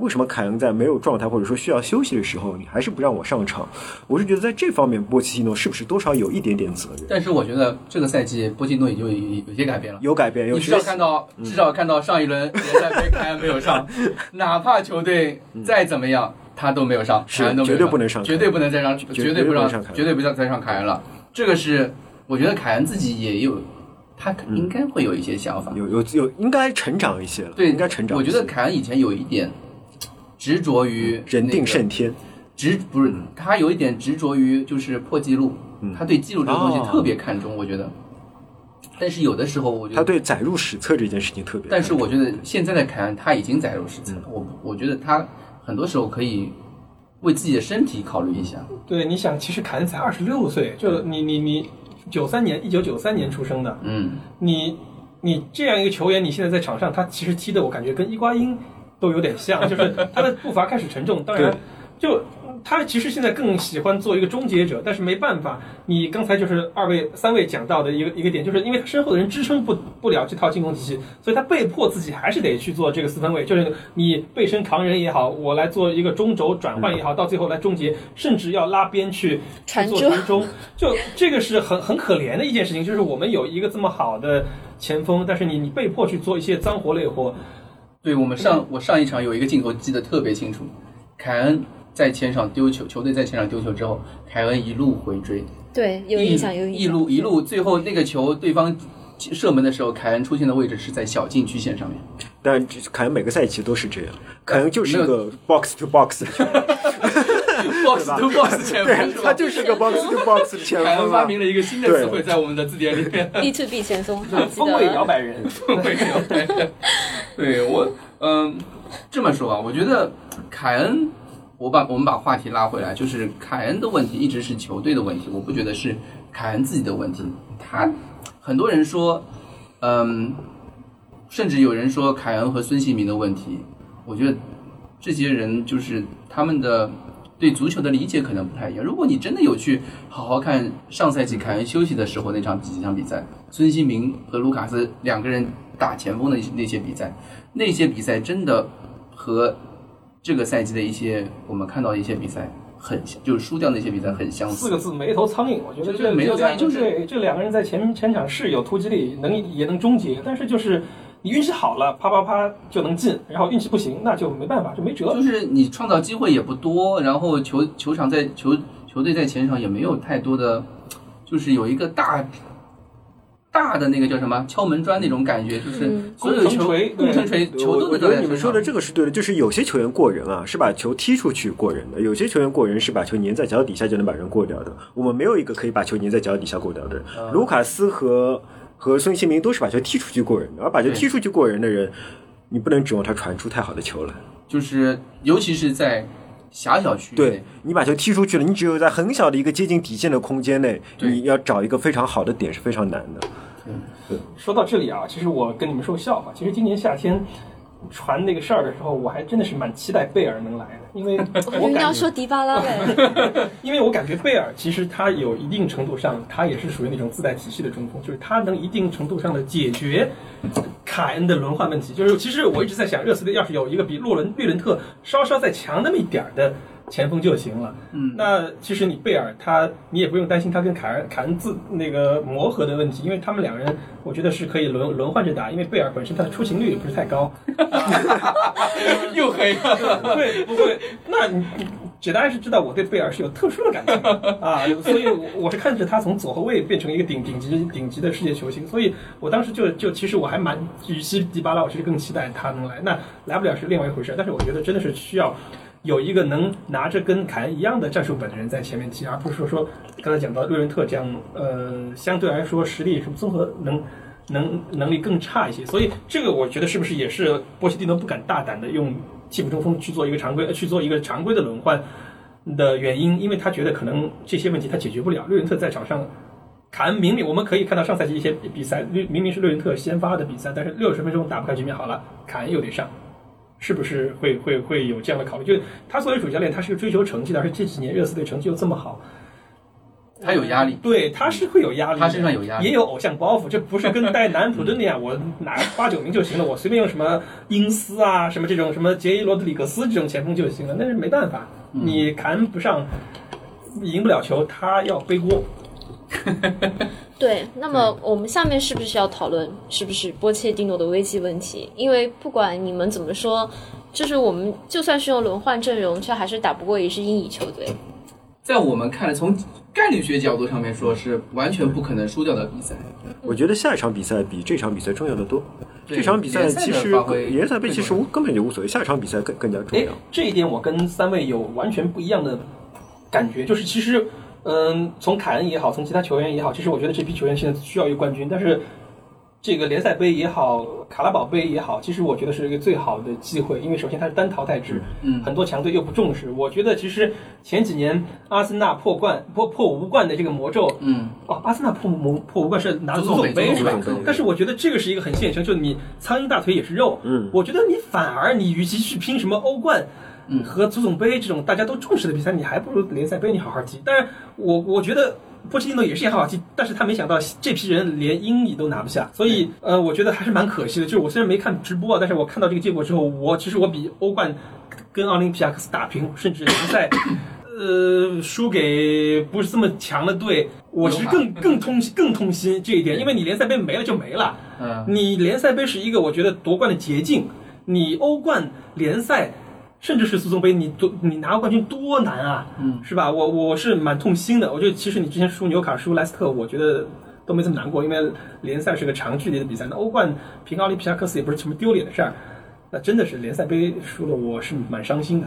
为什么凯恩在没有状态或者说需要休息的时候，你还是不让我上场？我是觉得在这方面，波切蒂诺是不是多少有一点点责任？但是我觉得这个赛季波切蒂诺也就有有些改变了。有改变，有你至少看到，至少看到上一轮联赛杯凯恩没有上，哪怕球队再怎么样，他都没有上，是凯恩都没有绝对不能上绝对不能再上，绝绝对不让绝对不要再上凯恩了。这个是我觉得凯恩自己也有，他应该会有一些想法。有有有，应该成长一些了，对，应该成长。我觉得凯恩以前有一点执着于人定胜天，执不是他有一点执着于就是破纪录，嗯。他对记录这个东西哦。特别看重，我觉得。但是有的时候，我觉得，他对载入史册这件事情特别。但是我觉得现在的凯恩他已经载入史册了，嗯。我我觉得他很多时候可以为自己的身体考虑一下。对，你想，其实凯恩才二十六岁，就你你你九三年，一九九三年出生的，嗯，你你这样一个球员，你现在在场上，他其实踢的我感觉跟伊瓜因都有点像，就是他的步伐开始沉重。当然，就他其实现在更喜欢做一个终结者，但是没办法，你刚才就是二位三位讲到的一个一个点，就是因为他身后的人支撑不不了这套进攻体系，所以他被迫自己还是得去做这个四分卫，就是你背身扛人也好，我来做一个中轴转换也好，到最后来终结，甚至要拉边去去做传中，就这个是很很可怜的一件事情，就是我们有一个这么好的前锋，但是你你被迫去做一些脏活累活，对我们上我上一场有一个镜头记得特别清楚，凯恩在前场丢球，球队在前场丢球之后，凯恩一路回追，对，有印象，有一印象。一路一路，最后那个球对方射门的时候，凯恩出现的位置是在小禁区线上面。但凯恩每个赛季都是这样，凯恩就是个 box to box 的球员，box to box 前锋他？就是个 box to box 的前凯恩。发明了一个新的词汇在我们的字典里面。B to B 前锋，锋位摇摆人锋位摇。摆人。对我，嗯，这么说啊，我觉得凯恩，我把我们把话题拉回来，就是凯恩的问题一直是球队的问题，我不觉得是凯恩自己的问题。他很多人说，嗯，甚至有人说凯恩和孙兴民的问题，我觉得这些人就是他们的。对足球的理解可能不太一样。如果你真的有去好好看上赛季凯恩休息的时候那场几场比赛，孙兴民和卢卡斯两个人打前锋的那些比赛，那些比赛真的和这个赛季的一些我们看到的一些比赛很像，就是输掉那些比赛很相似。四个字：没头苍蝇。我觉得这没头苍蝇就是这两个人在前前场是有突击力，能也能终结，但是就是你运气好了，啪啪啪就能进，然后运气不行，那就没办法，就没辙。就是你创造机会也不多，然后球球场在球球队在前场也没有太多的，就是有一个大大的那个叫什么敲门砖那种感觉，就是嗯所有球攻城锤球都我我能在身上觉得你们说的这个是对的，就是有些球员过人啊，是把球踢出去过人的；有些球员过人是把球粘在脚底下就能把人过掉的。我们没有一个可以把球粘在脚底下过掉的人。卢卡斯和和孙兴民都是把球踢出去过人的，而把球踢出去过人的人，你不能指望他传出太好的球来。就是尤其是在狭小区域对，你把球踢出去了，你只有在很小的一个接近底线的空间内，你要找一个非常好的点是非常难的。嗯说到这里啊，其实我跟你们说个笑话。其实今年夏天传那个事儿的时候，我还真的是蛮期待贝尔能来的，因为 我感觉你要说迪巴拉嘞，因为我感觉贝尔其实他有一定程度上，他也是属于那种自带体系的中锋，就是他能一定程度上的解决凯恩的轮换问题。就是其实我一直在想，热刺队要是有一个比洛伦略伦特稍稍再强那么一点儿的。前锋就行了。嗯那其实你贝尔他，你也不用担心他跟凯尔凯恩自那个磨合的问题，因为他们两个人，我觉得是可以轮轮换着打，因为贝尔本身他的出勤率也不是太高。又黑了。对，不会。那简单是知道我对贝尔是有特殊的感情啊，所以我我是看着他从左后卫变成一个顶顶级顶级的世界球星，所以我当时就就其实我还蛮，与其迪巴拉，我其实更期待他能来。那来不了是另外一回事，但是我觉得真的是需要。有一个能拿着跟凯恩一样的战术本的人在前面踢，而不是说说刚才讲到略伦特这样，呃，相对来说实力是综合能能能力更差一些，所以这个我觉得是不是也是波切蒂诺不敢大胆的用替补中锋去做一个常规去做一个常规的轮换的原因，因为他觉得可能这些问题他解决不了。略伦特在场上。凯恩明明我们可以看到上赛季一些比赛，明明是略伦特先发的比赛，但是六十分钟打不开局面，好了，凯恩又得上，是不是会会会有这样的考虑？就他作为主教练，他是追求成绩的，而且这几年热刺队成绩又这么好，他有压力，对，他是会有压力，他身上有压力也有偶像包袱，这不是跟带南安普顿那样，我拿八九名就行了，我随便用什么英斯啊，什么这种什么杰伊罗德里格斯这种前锋就行了，那是没办法，你谈不上，赢不了球，他要背锅。对，那么我们下面是不是要讨论是不是波切蒂诺的危机问题？因为不管你们怎么说，就是我们就算是用轮换阵容，却还是打不过一支英乙球队。在我们看来，从概率学角度上面说，是完全不可能输掉的比赛。我觉得下一场比赛比这场比赛重要的多。这场比赛其实联赛杯其实无根本就无所谓，下一场比赛更更加重哎要。，这一点我跟三位有完全不一样的感觉，就是其实，嗯，从凯恩也好，从其他球员也好，其实我觉得这批球员现在需要一个冠军，但是这个联赛杯也好，卡拉宝杯也好，其实我觉得是一个最好的机会，因为首先它是单淘汰制，嗯很多强队又不重视。我觉得其实前几年阿森纳破冠破破无冠的这个魔咒，嗯，哦，阿森纳破魔破无冠是拿足总杯杯是吧？但是我觉得这个是一个很现实，就是你苍蝇大腿也是肉。嗯我觉得你反而你与其去拼什么欧冠，嗯和足总杯这种大家都重视的比赛，你还不如联赛杯你好好踢。但是我我觉得。波切蒂诺也是也好好踢，但是他没想到这批人连英乙都拿不下，所以呃，我觉得还是蛮可惜的。就是我虽然没看直播，但是我看到这个结果之后，我其实我比欧冠跟奥林匹亚克斯打平，甚至联赛呃输给不是这么强的队，我其实更 更痛更痛心这一点，因为你联赛杯没了就没了，嗯，你联赛杯是一个我觉得夺冠的捷径，你欧冠联赛。甚至是足总杯，你多你拿冠军多难啊，嗯，是吧？我我是蛮痛心的。我觉得其实你之前输纽卡、输莱斯特，我觉得都没这么难过，因为联赛是个长距离的比赛。那欧冠平奥林匹亚克斯也不是什么丢脸的事儿，那真的是联赛杯输了，我是蛮伤心的。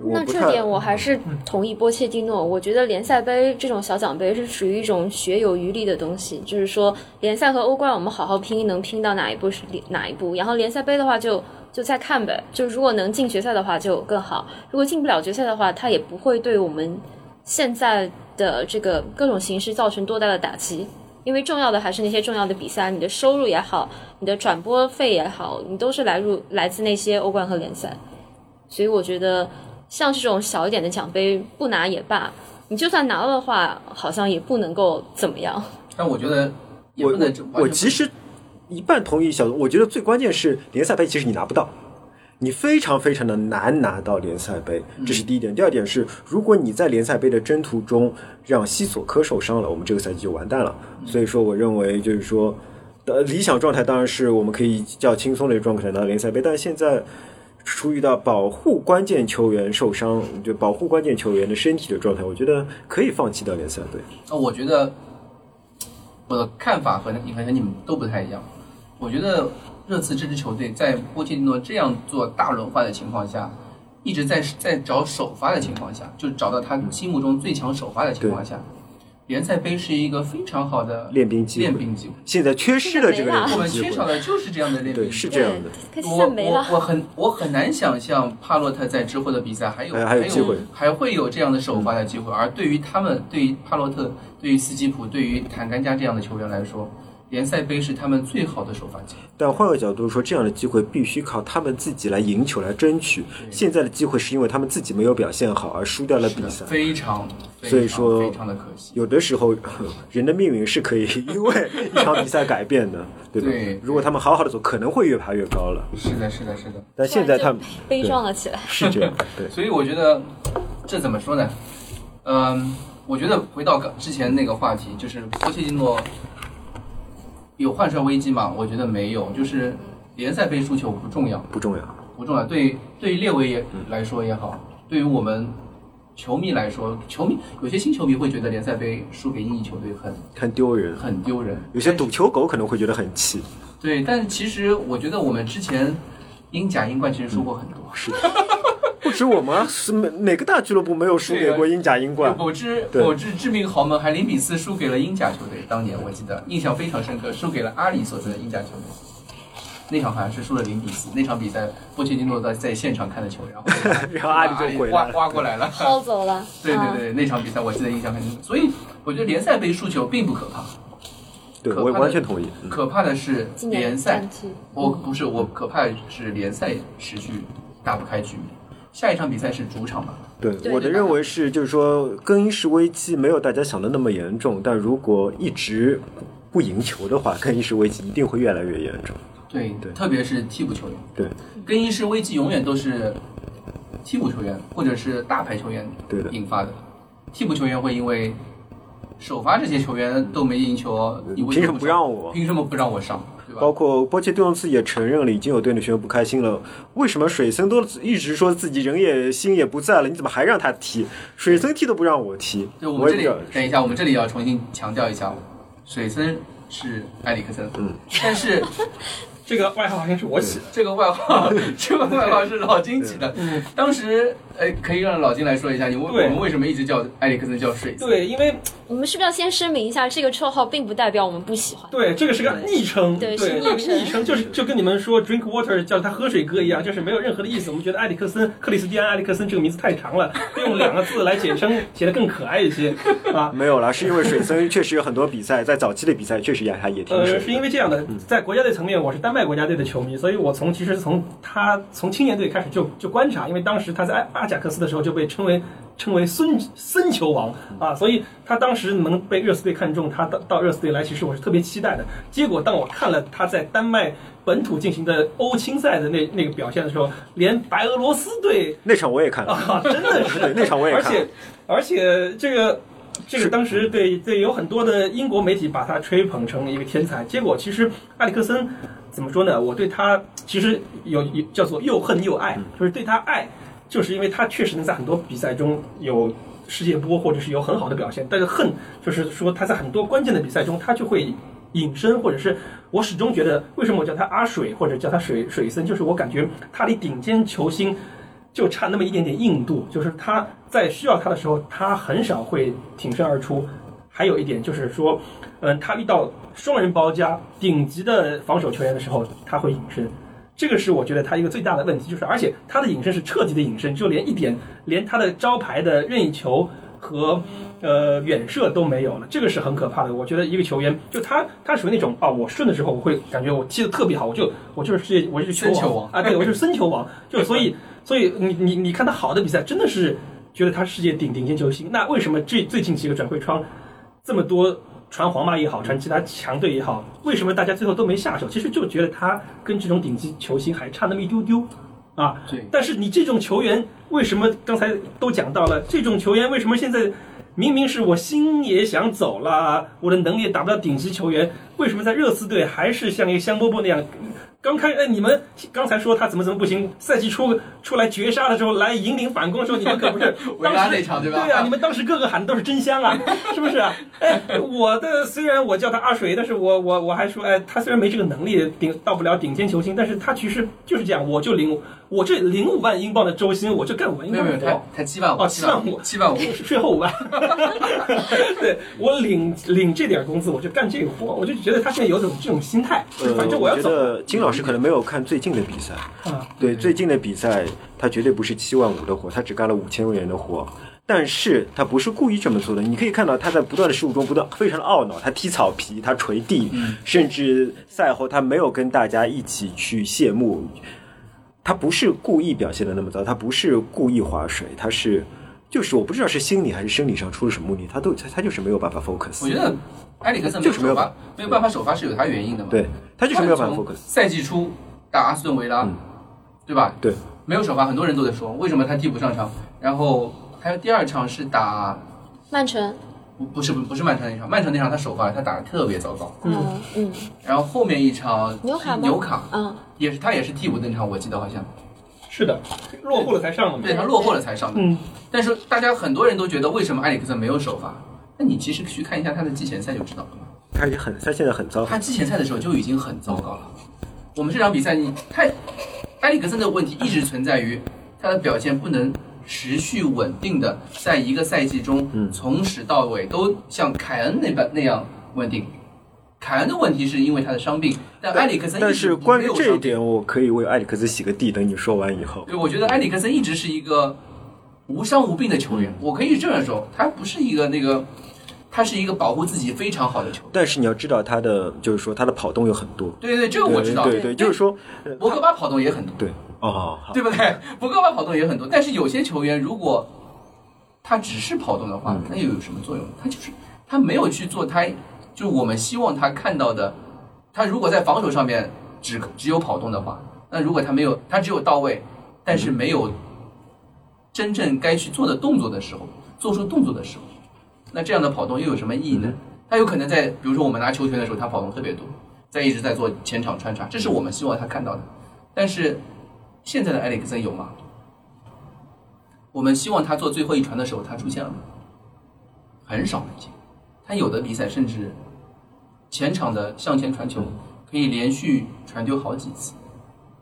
那这点我还是同意波切蒂诺。我觉得联赛杯这种小奖杯是属于一种学有余力的东西，就是说联赛和欧冠我们好好拼，能拼到哪一步是哪一步。然后联赛杯的话就就再看呗，就如果能进决赛的话就更好，如果进不了决赛的话，它也不会对我们现在的这个各种形式造成多大的打击。因为重要的还是那些重要的比赛，你的收入也好，你的转播费也好，你都是来入来自那些欧冠和联赛。所以我觉得像这种小一点的奖杯不拿也罢，你就算拿了的话，好像也不能够怎么样。但我觉得也我不能我我其实一半同意小东，我觉得最关键是联赛杯其实你拿不到，你非常非常的难拿到联赛杯，这是第一点。第二点是，如果你在联赛杯的征途中让西索科受伤了，我们这个赛季就完蛋了。所以说，我认为就是说。呃，理想状态当然是我们可以较轻松的一个状态拿到联赛杯，但现在出于到保护关键球员受伤，就保护关键球员的身体的状态，我觉得可以放弃掉联赛杯。呃我觉得我的看法和你和你们都不太一样。我觉得热刺这支球队在波切蒂诺这样做大轮换的情况下，一直在在找首发的情况下，就找到他心目中最强首发的情况下，联赛杯是一个非常好的练兵机会练兵机会。现在缺失了这个机我们缺少，的就是这样的练兵对，机会。是这样的。可惜我现在没了。我我很我很难想象帕洛特在之后的比赛还有还还有机会还会有这样的首发的机会。而对于他们，对于帕洛特、对于斯基普、对于坦甘加这样的球员来说，联赛杯是他们最好的首发机会。但换个角度说，这样的机会必须靠他们自己来赢球来争取。现在的机会是因为他们自己没有表现好而输掉了比赛。非常，非常所以说非常的可惜。有的时候，人的命运是可以 因为一场比赛改变的，对吧？对如果他们好好的走，可能会越爬越高了。是的，是的，是的。但现在他们悲壮了起来。是这样，对。所以我觉得这怎么说呢？嗯，我觉得回到刚之前那个话题，就是波切蒂诺有换帅危机吗？我觉得没有，就是联赛杯输球不重要，不重要。不重要。对对于列维也来说也好，对于我们球迷来说，球迷有些新球迷会觉得联赛杯输给英乙球队很很丢人，很丢人，有些赌球狗可能会觉得很气。对，但其实我觉得我们之前英甲、英冠其实输过很多。是的，不止我们啊，是哪哪个大俱乐部没有输给过英甲、英冠？某支对某支知名豪门还零比四输给了英甲球队，当年我记得印象非常深刻，输给了阿里所在的英甲球队。那场好像是输了零比四，那场比赛波切蒂诺在在现场看的球，然后 然后阿里就回挖。挖过来了。薅走了。对啊对对，那场比赛我记得印象很深。所以我觉得联赛杯输球并不可怕，对，我可怕的完全同意。嗯可怕的是联赛我不是我可怕的是联赛持续打不开局面。下一场比赛是主场吧？对，对我的认为是，就是说更衣室危机没有大家想的那么严重，但如果一直不赢球的话，更衣室危机一定会越来越严重。对对特别是替补球员。对，更衣室危机永远都是替补球员或者是大牌球员对的引发的。替补球员会因为首发这些球员都没赢球，你为凭什么不让我？凭什么不让我上？包括波切蒂诺自己也承认了，已经有队内球员不开心了。为什么水森都一直说自己人也心也不在了，你怎么还让他踢？水森踢都不让我踢，就我们这里。等一下，我们这里要重新强调一下，水森是埃里克森，嗯，但是这个外号好像是我起的。这个外号，这个外号是老金起的。嗯，当时，呃，可以让老金来说一下，你为我们为什么一直叫埃里克森叫水森？对，因为我们是不是要先声明一下，这个绰号并不代表我们不喜欢？对这个是个昵称，对对，是昵称昵称就是就跟你们说 drink water 叫他喝水哥一样，就是没有任何的意思。我们觉得埃里克森、克里斯蒂安·埃里克森这个名字太长了，用两个字来简称显得更可爱一些啊。没有啦，是因为水森确实有很多比赛，在早期的比赛确实也还也挺水呃，是因为这样的，在国家队层面，我是丹麦国家队的球迷，所以我从其实从他从青年队开始就就观察，因为当时他在阿阿贾克斯的时候就被称为称为孙孙球王啊，所以他当时能被热刺队看中，他到到热刺队来，其实我是特别期待的。结果当我看了他在丹麦本土进行的欧青赛的那那个表现的时候，连白俄罗斯队那场我也看了，啊，真的是 对那场我也看了而且而且这个这个当时对对有很多的英国媒体把他吹捧成一个天才，结果其实埃里克森怎么说呢？我对他其实有有叫做又恨又爱，就是对他爱，就是因为他确实能在很多比赛中有。世界波或者是有很好的表现，但是恨就是说他在很多关键的比赛中他就会隐身，或者是我始终觉得为什么我叫他阿水或者叫他水水森，就是我感觉他离顶尖球星就差那么一点点硬度，就是他在需要他的时候，他很少会挺身而出。还有一点就是说，嗯，他遇到双人包夹顶级的防守球员的时候，他会隐身。这个是我觉得他一个最大的问题，就是而且他的隐身是彻底的隐身，就连一点连他的招牌的任意球和呃远射都没有了，这个是很可怕的。我觉得一个球员就他他属于那种啊，我顺的时候我会感觉我踢的特别好，我就我就是世界 我就是球王啊，对我就是森球王，就所以所以你你你看他好的比赛真的是觉得他世界顶顶尖球星。那为什么这最近几个转会窗这么多传皇马也好，传其他强队也好，为什么大家最后都没下手？其实就觉得他跟这种顶级球星还差那么一丢丢啊。对，但是你这种球员，为什么刚才都讲到了？这种球员为什么现在明明是我心也想走了，我的能力也达不到顶级球员，为什么在热刺队还是像一个香饽饽那样？刚开哎，你们刚才说他怎么怎么不行，赛季初出来绝杀的时候，来引领反攻的时候，你们可不是 维拉那场对吧对啊，你们当时个个喊的都是真香啊，是不是啊？哎，我的虽然我叫他阿水，但是我我我还说，哎，他虽然没这个能力顶到不了顶尖球星，但是他其实就是这样，我就领我这零五万英镑的周薪，我这干五万英没有没有，才七万五，哦七万五七万五。税 后五万，对我领领这点工资，我就干这个活，我就觉得他现在有种这种心态，呃，反正我要觉走得金老师可能没有看最近的比赛。啊。对，最近的比赛他绝对不是七万五的活，他只干了五千元的活。但是他不是故意这么做的，你可以看到他在不断的失误中不断非常的懊恼，他踢草皮，他捶地，甚至赛后他没有跟大家一起去谢幕，他不是故意表现的那么糟，他不是故意划水，他是就是我不知道是心理还是生理上出了什么问题，他都他他就是没有办法 focus，我觉得埃里克森就是没有办法，没有办法首发是有他原因的嘛。对他就是没有办法 focus，赛季初打阿斯顿维拉，嗯对吧？对，没有首发，很多人都在说为什么他替补上场。然后还有第二场是打曼城，不不是不不是曼城那场，曼城那场他首发，他打的特别糟糕。嗯嗯然后后面一场纽卡吗纽卡嗯，也是他也是替补登场，我记得好像是的，落后了才上的嘛。对他落后了才上的。嗯，但是大家很多人都觉得为什么埃里克森没有首发？那你其实去看一下他的季前赛就知道了嘛。他也很他现在很糟，他季前赛的时候就已经很糟糕了。我们这场比赛，你他埃里克森的问题一直存在于他的表现不能持续稳定的在一个赛季中嗯从始到尾都像凯恩那般那样稳定。凯恩的问题是因为他的伤病，但埃里克森一但是关于这一点，我可以为埃里克森洗个地。等你说完以后，对，我觉得埃里克森一直是一个无伤无病的球员，我可以这样说，他不是一个那个，他是一个保护自己非常好的球员。但是你要知道他的，就是说他的跑动有很多。对对，这个我知道。对对，就是说，呃博格巴跑动也很多，对哦，对不对？博格巴跑动也很多，但是有些球员如果他只是跑动的话，那又有什么作用？他就是他没有去做他，就是我们希望他看到的。他如果在防守上面只只有跑动的话，那如果他没有，他只有到位，但是没有真正该去做的动作的时候，做出动作的时候，那这样的跑动又有什么意义呢？他有可能在，比如说我们拿球权的时候，他跑动特别多，在一直在做前场穿插，这是我们希望他看到的。但是现在的埃里克森有吗？我们希望他做最后一传的时候，他出现了吗？很少能见。他有的比赛甚至前场的向前传球可以连续传丢好几次，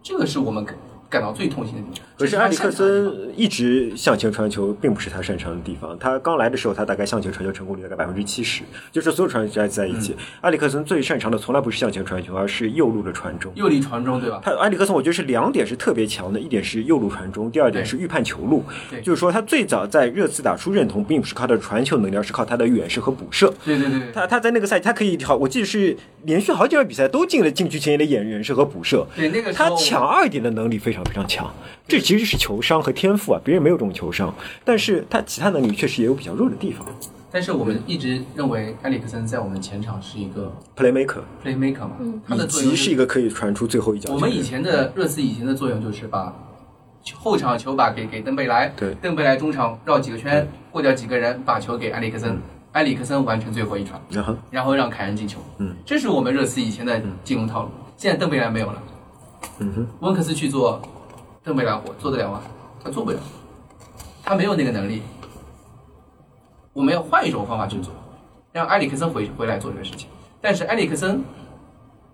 这个是我们感感到最痛心的地方。可是埃里克森一直向前传球，并不是他擅长的地方。他刚来的时候，他大概向前传球成功率大概百分之七十，就是所有传球加在一起，嗯埃里克森最擅长的从来不是向前传球，而是右路的传中。右力传中，对吧？他埃里克森，我觉得是两点是特别强的，一点是右路传中，第二点是预判球路对。就是说，他最早在热刺打出认同，并不是靠他的传球能力，而是靠他的远射和补射。对对对对，他他在那个赛季，他可以好，我记得是连续好几场比赛都进了禁区前沿的远远射和补射。对那个他抢二点的能力非常非常强，这其实是球商和天赋啊，别人没有这种球商，但是他其他能力确实也有比较弱的地方。但是我们一直认为埃里克森在我们前场是一个 Playmaker，playmaker 嘛，他的以作用及是一个可以传出最后一脚。我们以前的热刺以前的作用就是把后场球把给给登贝莱，对。登贝莱中场绕几个圈，过掉几个人，把球给埃里克森，埃里克森完成最后一传，然后？然后让凯恩进球。嗯，这是我们热刺以前的进攻套路。现在邓贝莱没有了，嗯哼，温克斯去做邓贝莱活，做得了吗？他做不了，他没有那个能力。我们要换一种方法去做，让埃里克森回回来做这个事情。但是埃里克森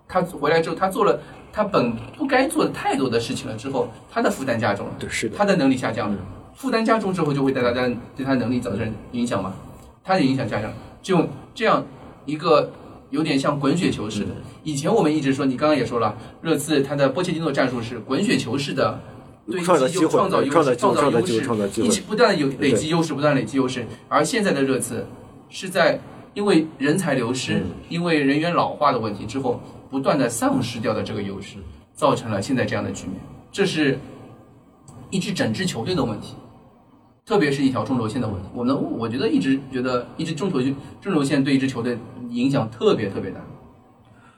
他回来之后，他做了他本不该做的太多的事情了之后，他的负担加重了，对，是的，他的能力下降了，负担加重之后就会对大家对他能力造成影响吗，他的影响加上，就这样一个有点像滚雪球似的。以前我们一直说，你刚刚也说了，热刺他的波切蒂诺战术是滚雪球式的。堆积创造机会创造优势，创造优势，创造机会创造机会一直不断的有累积优势，不断累积优势。而现在的热刺是在因为人才流失、嗯因为人员老化的问题之后，不断的丧失掉的这个优势，造成了现在这样的局面。这是一支整支球队的问题，特别是一条中轴线的问题。我们我觉得一直觉得一支中轴中轴线对一支球队影响特别特别大，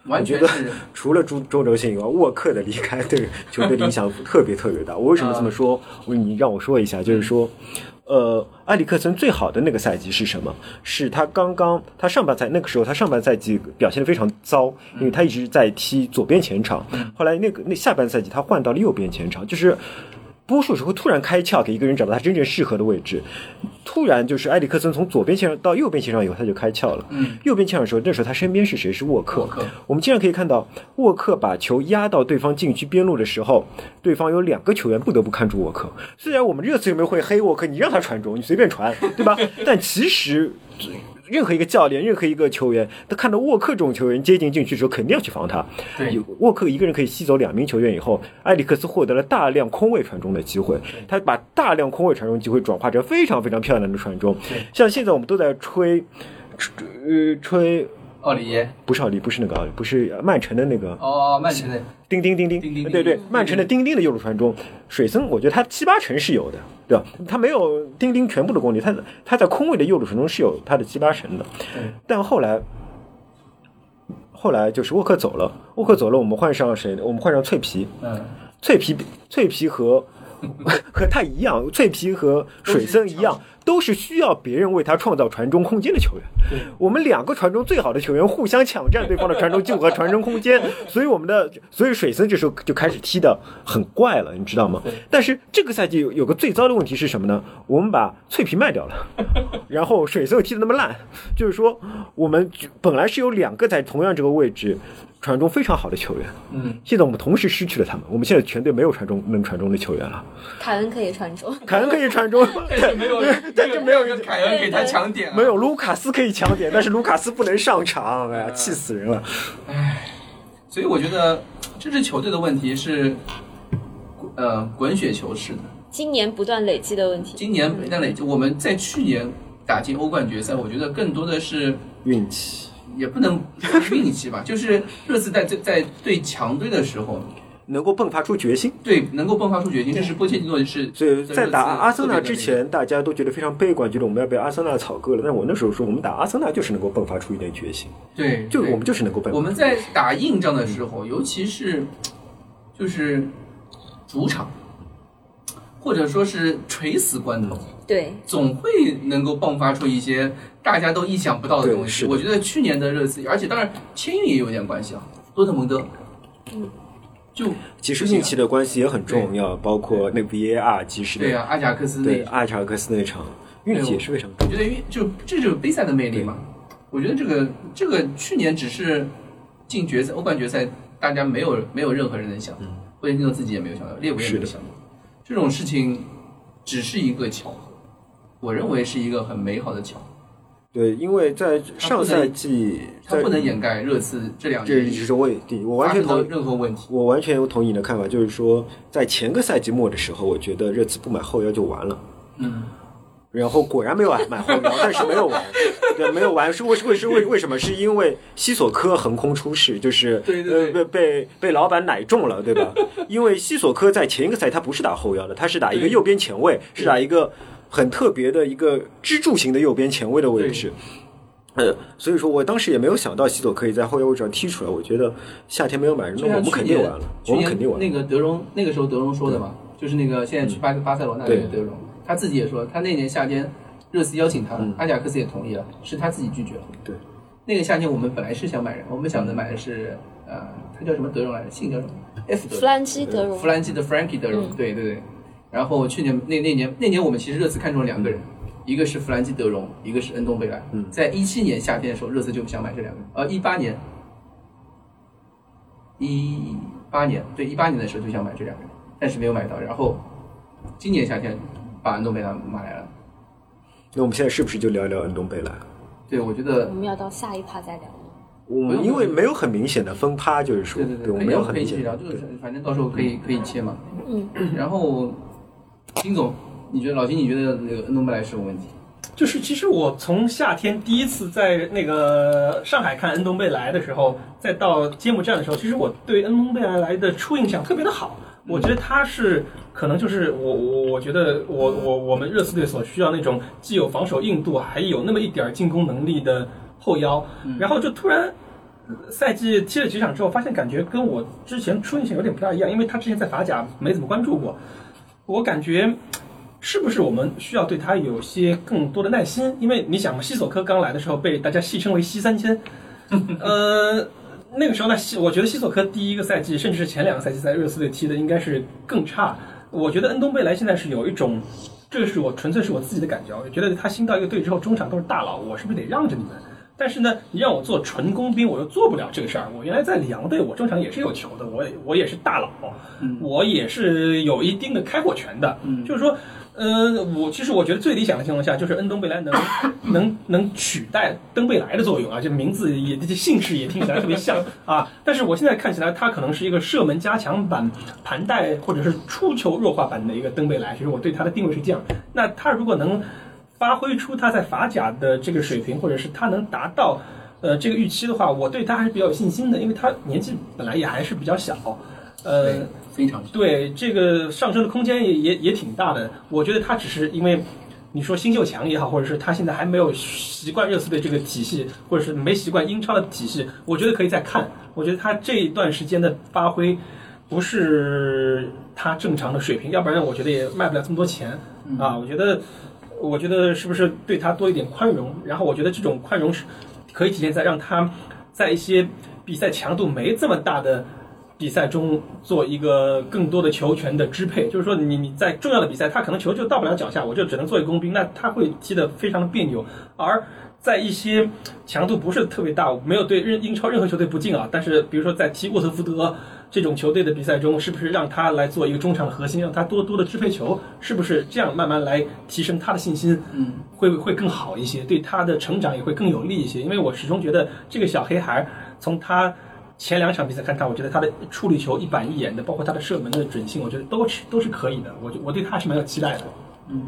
完觉是 除了中中轴线以外，沃克的离开对球队的影响特别特别大。我为什么这么说？我你让我说一下，就是说，呃，埃里克森最好的那个赛季是什么？是他刚刚他上半赛那个时候，他上半赛季表现的非常糟，因为他一直在踢左边前场。后来那个那下半赛季他换到了右边前场，就是。多数时候突然开窍，给一个人找到他真正适合的位置。突然就是埃里克森从左边线上到右边线上以后，他就开窍了。嗯，右边线上的时候，那时候他身边是谁？是沃克。沃克我们经常可以看到，沃克把球压到对方禁区边路的时候，对方有两个球员不得不看住沃克。虽然我们热刺球迷会黑沃克，你让他传中，你随便传，对吧？但其实。任何一个教练，任何一个球员，他看到沃克这种球员接近禁区的时候，肯定要去防他。对沃克一个人可以吸走两名球员以后，埃里克斯获得了大量空位传中的机会，他把大量空位传中机会转化成非常非常漂亮的传中。像现在我们都在吹，吹呃吹奥利耶不是奥利，不是那个奥利，不是曼城的那个哦，曼城的叮叮叮叮，叮叮叮对对，曼城的叮叮的右路传中，水森我觉得他七八成是有的，对吧？他没有叮叮全部的功力，他他在空位的右路传中是有他的七八成的，但后来。后来就是沃克走了，沃克走了，我们换上谁？我们换上脆皮，嗯，脆皮，脆皮和 和他一样，脆皮和水森一样，都是需要别人为他创造传中空间的球员。我们两个传中最好的球员互相抢占对方的传中机会和传中空间，所以我们的所以水森这时候就开始踢的很怪了，你知道吗？但是这个赛季有有个最糟的问题是什么呢？我们把脆皮卖掉了，然后水森又踢的那么烂，就是说我们本来是有两个在同样这个位置。传中非常好的球员。嗯，现在我们同时失去了他们，我们现在全队没有传中能传中的球员了。凯恩可以传中，凯恩可以传中，但是没有，但是没有一个凯恩给他抢点啊，没有卢卡斯可以抢点，但是卢卡斯不能上场，哎呀，气死人了。唉所以我觉得这支球队的问题是，呃，滚雪球式的。今年不断累积的问题。今年不断累积，我们在去年打进欧冠决赛，我觉得更多的是运气，也不能说运气吧，就是热刺在在在对强队的时候，能够迸发出决心。对能够迸发出决心，这是波切蒂诺是。所以在打阿森纳之前，大家都觉得非常悲观，觉得我们要被阿森纳炒割了。但我那时候说，我们打阿森纳就是能够迸发出一点决心，对，对就我们就是能够迸发。我们在打硬仗的时候，尤其是就是主场，或者说是垂死关头，对，总会能够迸发出一些大家都意想不到的东西。我觉得去年的热刺，而且当然签运也有点关系啊，多特蒙德，嗯，就其实运气的关系也很重要，包括那 VAR 及时的对啊，阿贾克斯那，对阿贾克斯那场运气也是非常重我觉得运就这就是杯赛的魅力嘛。我觉得这个这个去年只是进决赛欧冠决赛，大家没有没有任何人能想到，波切蒂诺自己也没有想到，列维也没有想到，这种事情只是一个巧合，我认为是一个很美好的巧合，对，因为在上赛季，在它不能掩盖热刺这两年这年是问题，我完全同意。任何问题。我完全同意你的看法，就是说，在前个赛季末的时候，我觉得热刺不买后腰就完了。嗯，然后果然没有买后腰，但是没有完，对，没有完是为是为是为为什么？是因为西索科横空出世，就是对对被被被老板奶中了，对吧？因为西索科在前一个赛他不是打后腰的，他是打一个右边前卫，是打一个很特别的一个支柱型的右边前卫的位置。呃，所以说我当时也没有想到西索可以在后腰位置上踢出来，我觉得夏天没有买人，那我们肯定完了，我们肯定完了。那个德容，那个时候德容说的嘛，就是那个现在去巴巴塞罗那的那个德容，他自己也说，他那年夏天热刺邀请他，阿贾克斯也同意了，是他自己拒绝了。对，那个夏天我们本来是想买人，我们想着买的是呃，他叫什么德容来着？姓叫什么？F 德弗兰基德容弗，兰基的 Frankie 德容，嗯对对对。然后去年那那年那年我们其实热刺看中了两个人，一个是弗兰基德容，一个是恩东贝莱。嗯在一七年夏天的时候，热刺就想买这两个人，呃，一八年，一八年对一八年的时候就想买这两个人，但是没有买到。然后今年夏天把恩东贝莱买来了。那我们现在是不是就聊一聊恩东贝莱？对，我觉得我们要到下一趴再聊。我们因为没有很明显的分趴，就是说，对对我没有可以聊很明显的就是反正到时候可以可以切嘛。嗯，然后金总，你觉得老金，你觉得那个恩东贝莱是什么问题？就是其实我从夏天第一次在那个上海看恩东贝莱的时候，再到揭幕战的时候，其实我对恩东贝莱的初印象特别的好。我觉得他是可能就是我我我觉得我我我们热刺队所需要那种既有防守硬度，还有那么一点儿进攻能力的后腰。然后就突然呃赛季踢了几场之后，发现感觉跟我之前初印象有点不大一样，因为他之前在法甲没怎么关注过，我感觉。是不是我们需要对他有些更多的耐心？因为你想嘛，西索科刚来的时候被大家戏称为“西三千 ”，呃，那个时候呢，西我觉得西索科第一个赛季，甚至是前两个赛季在热刺队踢的应该是更差。我觉得恩东贝莱现在是有一种，这个是我纯粹是我自己的感觉，我觉得他新到一个队之后，中场都是大佬，我是不是得让着你们？但是呢，你让我做纯工兵，我又做不了这个事儿。我原来在里昂队，我中场也是有球的，我也我也是大佬，我也是有一定的开火权的。就是说，呃，我其实我觉得最理想的情况下，就是恩东贝莱能 能能取代登贝莱的作用啊，这名字也这姓氏也听起来特别像 啊。但是我现在看起来，他可能是一个射门加强版、盘带或者是出球弱化版的一个登贝莱。其实我对他的定位是这样。那他如果能发挥出他在法甲的这个水平，或者是他能达到呃这个预期的话，我对他还是比较有信心的，因为他年纪本来也还是比较小，呃。非常对这个上升的空间也也也挺大的。我觉得他只是因为你说新秀强也好，或者是他现在还没有习惯热刺队这个体系，或者是没习惯英超的体系，我觉得可以再看。我觉得他这一段时间的发挥不是他正常的水平，要不然我觉得也卖不了这么多钱啊。我觉得，我觉得是不是对他多一点宽容？然后我觉得这种宽容是可以体现在让他在一些比赛强度没这么大的。比赛中做一个更多的球权的支配，就是说你你在重要的比赛，他可能球就到不了脚下，我就只能做一工兵，那他会踢得非常的别扭。而在一些强度不是特别大，没有对任英超任何球队不敬啊，但是比如说在踢沃特福德这种球队的比赛中，是不是让他来做一个中场的核心，让他多多的支配球，是不是这样慢慢来提升他的信心？嗯，会会更好一些，对他的成长也会更有利一些。因为我始终觉得这个小黑孩从他。前两场比赛看他，我觉得他的处理球一板一眼的，包括他的射门的准性，我觉得都是都是可以的。我我对他是蛮有期待的。嗯，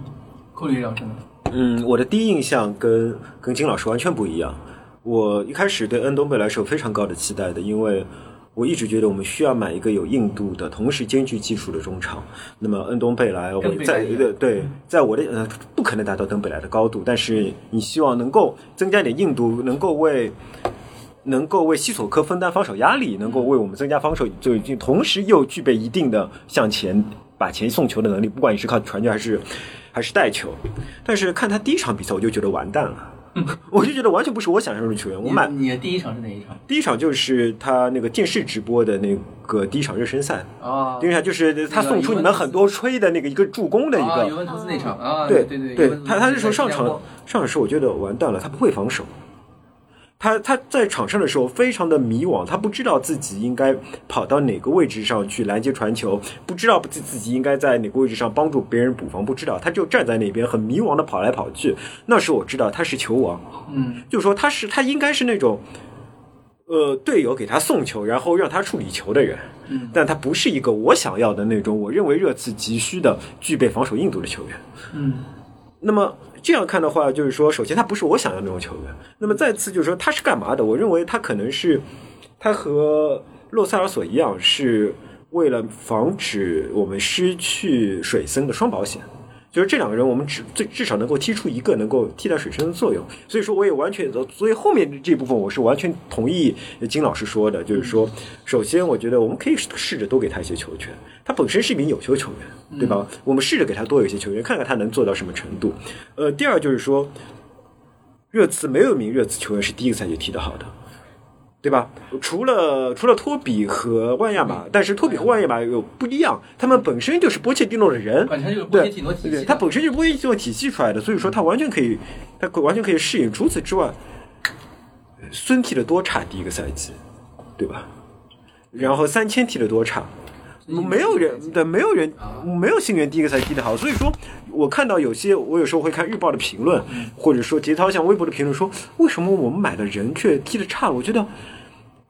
库里老师呢？嗯，我的第一印象跟跟金老师完全不一样。我一开始对恩东贝莱是有非常高的期待的，因为我一直觉得我们需要买一个有硬度的，同时兼具技术的中场。那么恩东贝莱，我在对对，在我的呃不可能达到登贝莱的高度，但是你希望能够增加点硬度，能够为。能够为西索科分担防守压力，能够为我们增加防守，就已经同时又具备一定的向前把钱送球的能力，不管你是靠传球还是还是带球。但是看他第一场比赛，我就觉得完蛋了，我就觉得完全不是我想象中的球员。我买你的第一场是哪一场？第一场就是他那个电视直播的那个第一场热身赛啊，第一场就是他送出你们很多吹的那个一个助攻的一个尤文图斯那场啊，对对对，他他那时候上场上场时我觉得完蛋了，他不会防守。他他在场上的时候非常的迷惘，他不知道自己应该跑到哪个位置上去拦截传球，不知道自自己应该在哪个位置上帮助别人补防，不知道，他就站在那边很迷惘的跑来跑去。那时候我知道他是球王，嗯，就说他是他应该是那种，呃，队友给他送球，然后让他处理球的人，嗯，但他不是一个我想要的那种，我认为热刺急需的具备防守硬度的球员，嗯，那么。这样看的话，就是说，首先他不是我想要那种球员。那么再次就是说，他是干嘛的？我认为他可能是，他和洛塞尔索一样，是为了防止我们失去水森的双保险。就是这两个人，我们只最至少能够踢出一个能够替代水深的作用。所以说，我也完全，所以后面这部分我是完全同意金老师说的，就是说，首先我觉得我们可以试着多给他一些球权，他本身是一名有球球员，对吧？我们试着给他多有一些球员，看看他能做到什么程度。呃，第二就是说，热刺没有一名热刺球员是第一个赛季踢得好的。对吧？除了除了托比和万亚马，但是托比和万亚马又不一样，他们本身就是波切蒂诺的人，对对，他本身就是波切蒂诺体系出来的，所以说他完全可以，他完全可以适应。除此之外，孙踢的多差第一个赛季，对吧？然后三千踢的多差，没有人对，没有人没有新源第一个赛踢得好，所以说我看到有些我有时候会看日报的评论，或者说节操像微博的评论说，为什么我们买的人却踢得差？我觉得。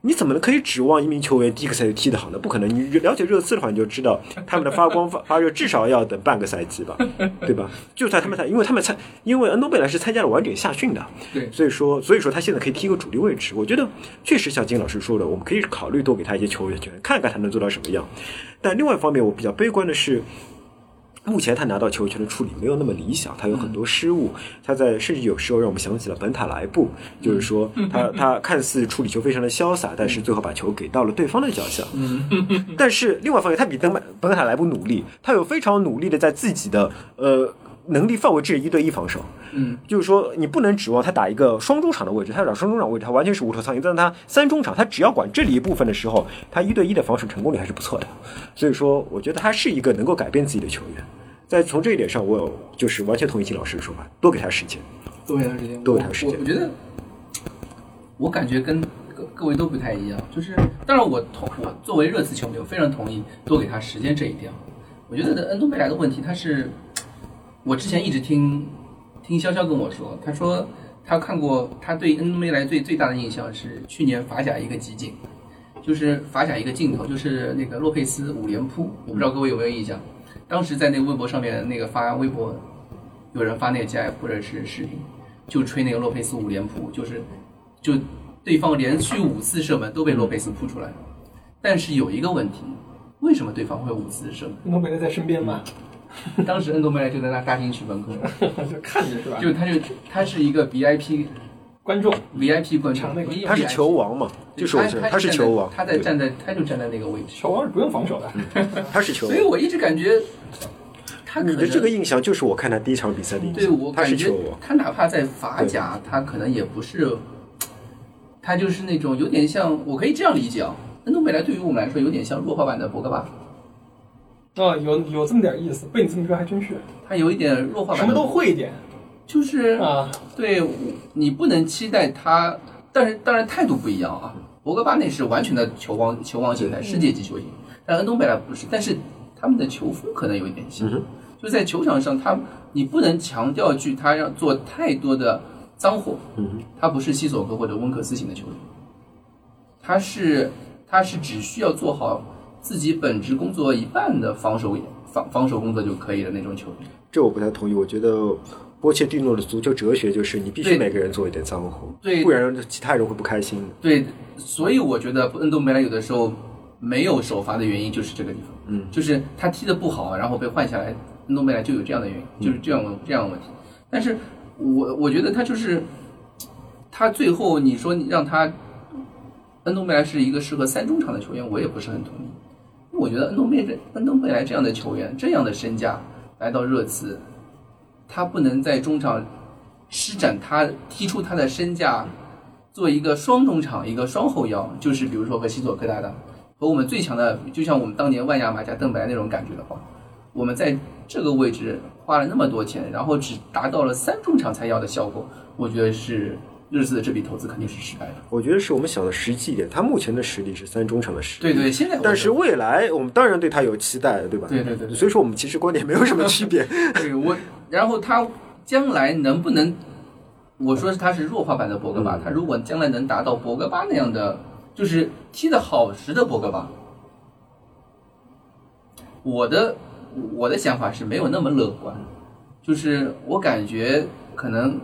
你怎么能可以指望一名球员第一个赛季踢得好呢？不可能。你了解热刺的话，你就知道他们的发光发 发热至少要等半个赛季吧，对吧？就算他们参，因为他们参，因为恩东贝莱是参加了晚点夏训的，对，所以说，所以说他现在可以踢个主力位置。我觉得确实像金老师说的，我们可以考虑多给他一些球员权，看看他能做到什么样。但另外一方面，我比较悲观的是。目前他拿到球权的处理没有那么理想，他有很多失误。他在甚至有时候让我们想起了本塔莱布，就是说他他看似处理球非常的潇洒，但是最后把球给到了对方的脚下。但是另外一方面，他比登本塔莱布努力，他有非常努力的在自己的呃。能力范围制一对一防守，嗯，就是说你不能指望他打一个双中场的位置，他打双中场位置，他完全是无头苍蝇。但是他三中场，他只要管这里一部分的时候，他一对一的防守成功率还是不错的。所以说，我觉得他是一个能够改变自己的球员。在从这一点上，我有就是完全同意金老师的说法，多给他时间，多给他时间，多给他时间。我觉得，我感觉跟各各位都不太一样。就是当然，我同我作为热刺球迷，我非常同意多给他时间这一点。我觉得恩东贝莱的问题，他是。我之前一直听听潇潇跟我说，他说他看过，他对恩东贝莱最最大的印象是去年法甲一个集锦，就是法甲一个镜头，就是那个洛佩斯五连扑，我不知道各位有没有印象？当时在那个微博上面那个发微博，有人发那个 GIF 或者是视频，就吹那个洛佩斯五连扑，就是就对方连续五次射门都被洛佩斯扑出来，但是有一个问题，为什么对方会五次射门？恩东贝莱在身边吗？当时恩东梅莱就在那大厅区门口，就看着是吧？就他就他是一个 VIP 观众，VIP 观众，他是球王嘛？就是他是球王，他在站在他就站在那个位置。球王是不用防守的，他是球王。所以我一直感觉他你的这个印象就是我看他第一场比赛的印象。对我感觉他哪怕在法甲，他可能也不是，他就是那种有点像，我可以这样理解啊，恩东贝莱对于我们来说有点像弱化版的博格巴，哦，有有这么点意思，被你这么说还真是，他有一点弱化什么都会一点就是啊。对你不能期待他，但是当然态度不一样啊。博格巴那是完全的球王球王形态，世界级球星，但恩东贝莱不是，但是他们的球风可能有一点像，就在球场上他你不能强调去他要做太多的脏活，嗯，他不是西索科或者温克斯型的球员，他是他是只需要做好自己本职工作一半的防守防防守工作就可以的那种球员。这我不太同意。我觉得波切蒂诺的足球哲学就是你必须每个人做一点脏活，对不然其他人会不开心的。对，所以我觉得恩东梅莱有的时候没有首发的原因就是这个地方，嗯，就是他踢的不好，然后被换下来，恩东梅莱就有这样的原因，就是这样的这样的问题。但是我我觉得他就是他最后你说你让他恩东贝莱是一个适合三中场的球员，我也不是很同意。我觉得恩东贝莱恩东贝莱这样的球员，这样的身价来到热刺，他不能在中场施展他踢出他的身价，做一个双中场，一个双后腰，就是比如说和西索科搭档，和我们最强的，就像我们当年万亚马加邓白那种感觉的话，我们在这个位置花了那么多钱，然后只达到了三中场才要的效果，我觉得是热刺的这笔投资肯定是失败的。我觉得是我们想的实际一点，他目前的实力是三中场的实力。对对，现在但是未来我们当然对他有期待，对吧？对对对对所以说我们其实观点没有什么区别。对我，然后他将来能不能，我说是他是弱化版的博格巴，他如果将来能达到博格巴那样的，就是踢得好时的博格巴，我的我的想法是没有那么乐观，就是我感觉可能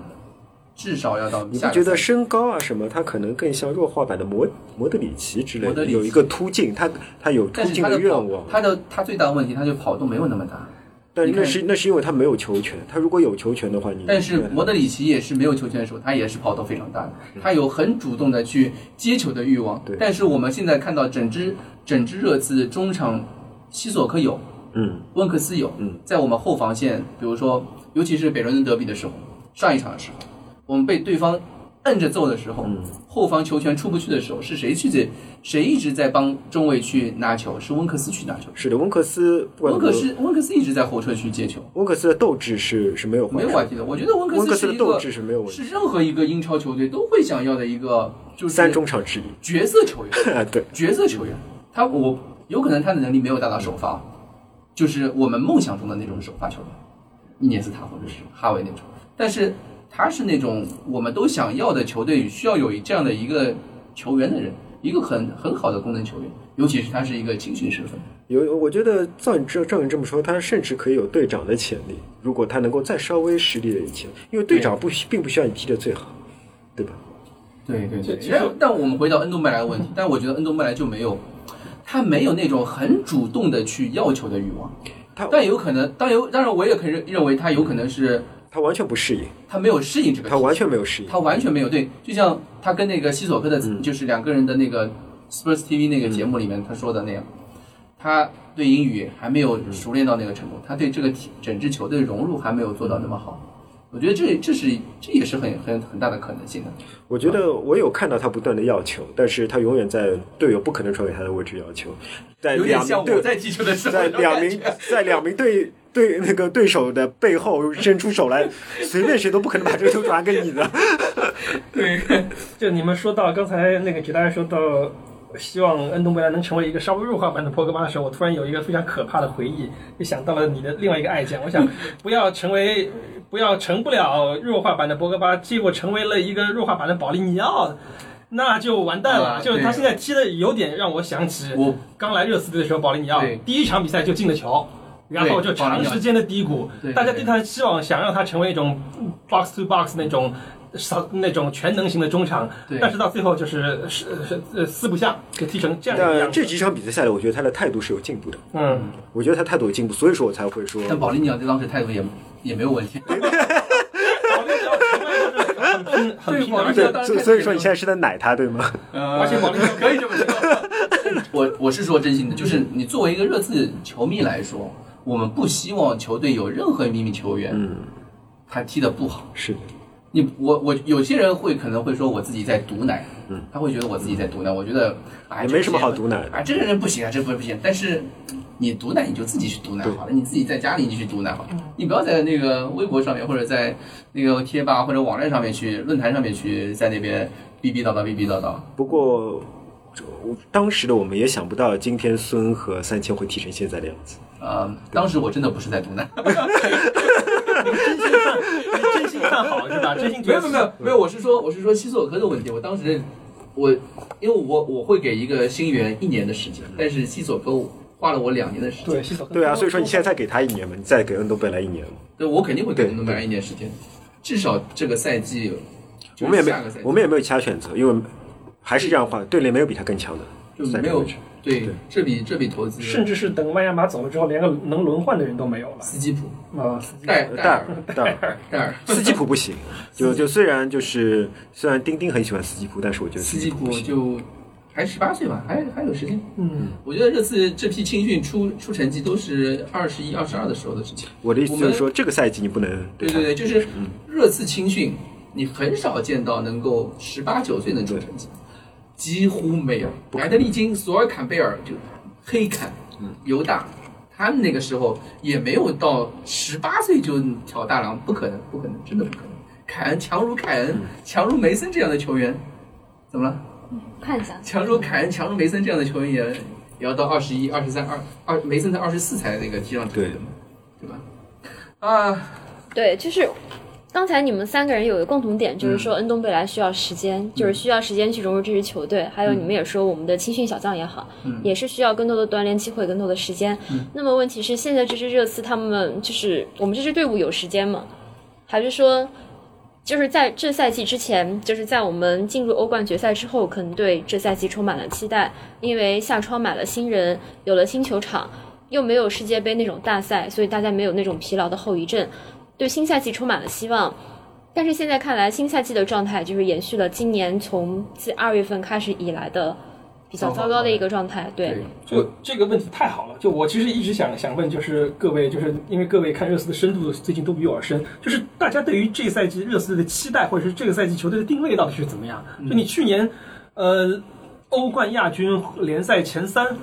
至少要到你觉得身高啊什么，他可能更像弱化版的摩摩德里奇之类的，有一个突进，他他有突进的愿望，他的他最大的问题，他就跑动没有那么大。但那是那是因为他没有球权，他如果有球权的话，你但是摩德里奇也是没有球权的时候，他也是跑动非常大的，他有很主动的去接球的欲望。对。但是我们现在看到整支整支热刺中场，西索科有，嗯。温克斯有，嗯，在我们后防线，比如说，尤其是北伦敦德比的时候，上一场的时候，我们被对方摁着揍的时候，嗯后方球权出不去的时候，是谁去在谁一直在帮中卫去拿球？是温克斯去拿球。是的，温克斯温克斯温克斯一直在后撤去接球，温克斯的斗志是是没有没有问题的。我觉得温克斯的斗志是没有问题，是任何一个英超球队都会想要的一个就是三中场之一。角色球员。啊，对，角色球员，他我有可能他的能力没有达到首发，就是我们梦想中的那种首发球员，伊涅斯塔或者是哈维那种，但是他是那种我们都想要的球队需要有这样的一个球员的人，一个很很好的功能球员，尤其是他是一个青训身份。有我觉得照你这照你这么说，他甚至可以有队长的潜力，如果他能够再稍微实力了一些，因为队长不并不需要你踢得最好，对吧？对对对但但我们回到 恩东贝莱的问题，但我觉得恩东贝莱就没有，他没有那种很主动的去要求的欲望。他但有可能，当有当然我也可以认认为他有可能是他完全不适应，他没有适应这个，他完全没有适应。他完全没有对，就像他跟那个西索科的，嗯。就是两个人的那个 Sports TV 那个节目里面他说的那样，他对英语还没有熟练到那个程度，他对这个整支球队融入还没有做到那么好。我觉得这这是这也是很很很大的可能性的。我觉得我有看到他不断的要求，但是他永远在队友不可能传给他的位置要求，在两名队在踢球的时候在两名在两名队对那个对手的背后伸出手来，随便谁都不可能把这个球 传给你的。对，就你们说到刚才那个吉大家说到，希望恩东贝莱能成为一个稍微弱化版的博格巴的时候，我突然有一个非常可怕的回忆，就想到了你的另外一个爱将。我想不要成为，不要成不了弱化版的博格巴，结果成为了一个弱化版的保利尼奥。那就完蛋了，啊就是他现在踢的有点让我想起我刚来热刺队的时候，保利尼奥第一场比赛就进了球，然后就长时间的低谷对，大家对他的期望想让他成为一种 box to box 那种少那种全能型的中场，但是到最后就是是是呃四不像，就踢成这样样子。这几场比赛下来，我觉得他的态度是有进步的。嗯，我觉得他态度有进步，所以说我才会说，但保利尼奥在当时态度也也没有问题。保利尼奥成为了很拼很拼的，而且对所以所以说你现在是在奶他对吗？而且保利尼奥可以这么说。我我是说真心的，就是你作为一个热刺球迷来说，我们不希望球队有任何一名球员嗯，他踢的不好。是的，你我我有些人会可能会说我自己在毒奶，嗯，他会觉得我自己在毒奶。我觉得哎，没什么好毒毒奶的。啊，这个人不行啊，这不不行。但是你毒奶你就自己去毒奶好了，你自己在家里你去毒奶好了，你不要在那个微博上面或者在那个贴吧或者网站上面去论坛上面去在那边逼逼叨叨逼逼叨叨。不过，我当时的我们也想不到，今天孙和三千会踢成现在的样子。呃，当时我真的不是在毒奶，真心看，真心看好是吧？真心觉得没有没有没有，我是说我是说西索科的问题。我当时我因为我我会给一个新源一年的时间，但是西索科花了我两年的时间。对西索科对啊，所以说你现在再给他一年嘛，你再给恩东贝莱一年嘛。对，我肯定会给对恩东贝莱一年时间，至少这个赛季，我们也没我们也没有其他选择，因为还是这样的话，队里没有比他更强的。就没有对对这笔这笔投资，甚至是等万亚马走了之后，连个能轮换的人都没有了斯基普、啊！戴戴尔戴戴尔，戴尔、斯基普不行，就就虽然就是虽然丁丁很喜欢斯基普，但是我觉得斯基普。就还十八岁吧，还还有时间。嗯，我觉得这次这批青训出出成绩都是二十一、二十二的时候的事情。我的意思就是说，这个赛季你不能他对对对，就是热刺青训，你很少见到能够十八九岁能出成绩，几乎没有。莱德利金、索尔坎贝尔就黑坎、尤大，他们那个时候也没有到十八岁就挑大梁，不可能，不可能，真的不可能。凯恩强如凯恩、强如梅森这样的球员，怎么了？看一下，强如凯恩、强如梅森这样的球员也也要到二十一、二十三、二二，梅森才二十四才那个踢上球的嘛，对吧？啊，对，就是刚才你们三个人有一个共同点，就是说恩东贝莱需要时间，就是需要时间去融入这支球队。还有你们也说，我们的青训小将也好，也是需要更多的锻炼机会，更多的时间。那么问题是，现在这支热刺他们就是我们这支队伍有时间吗？还是说？就是在这赛季之前，就是在我们进入欧冠决赛之后，可能对这赛季充满了期待，因为夏窗买了新人，有了新球场，又没有世界杯那种大赛，所以大家没有那种疲劳的后遗症，对新赛季充满了希望。但是现在看来，新赛季的状态就是延续了今年从自二月份开始以来的比较糟糕的一个状态。对，就这个问题太好了。就我其实一直想想问，就是各位，就是因为各位看热刺的深度最近都比我深，就是大家对于这赛季热刺的期待，或者是这个赛季球队的定位到底是怎么样？就你去年，呃，欧冠亚军、联赛前三。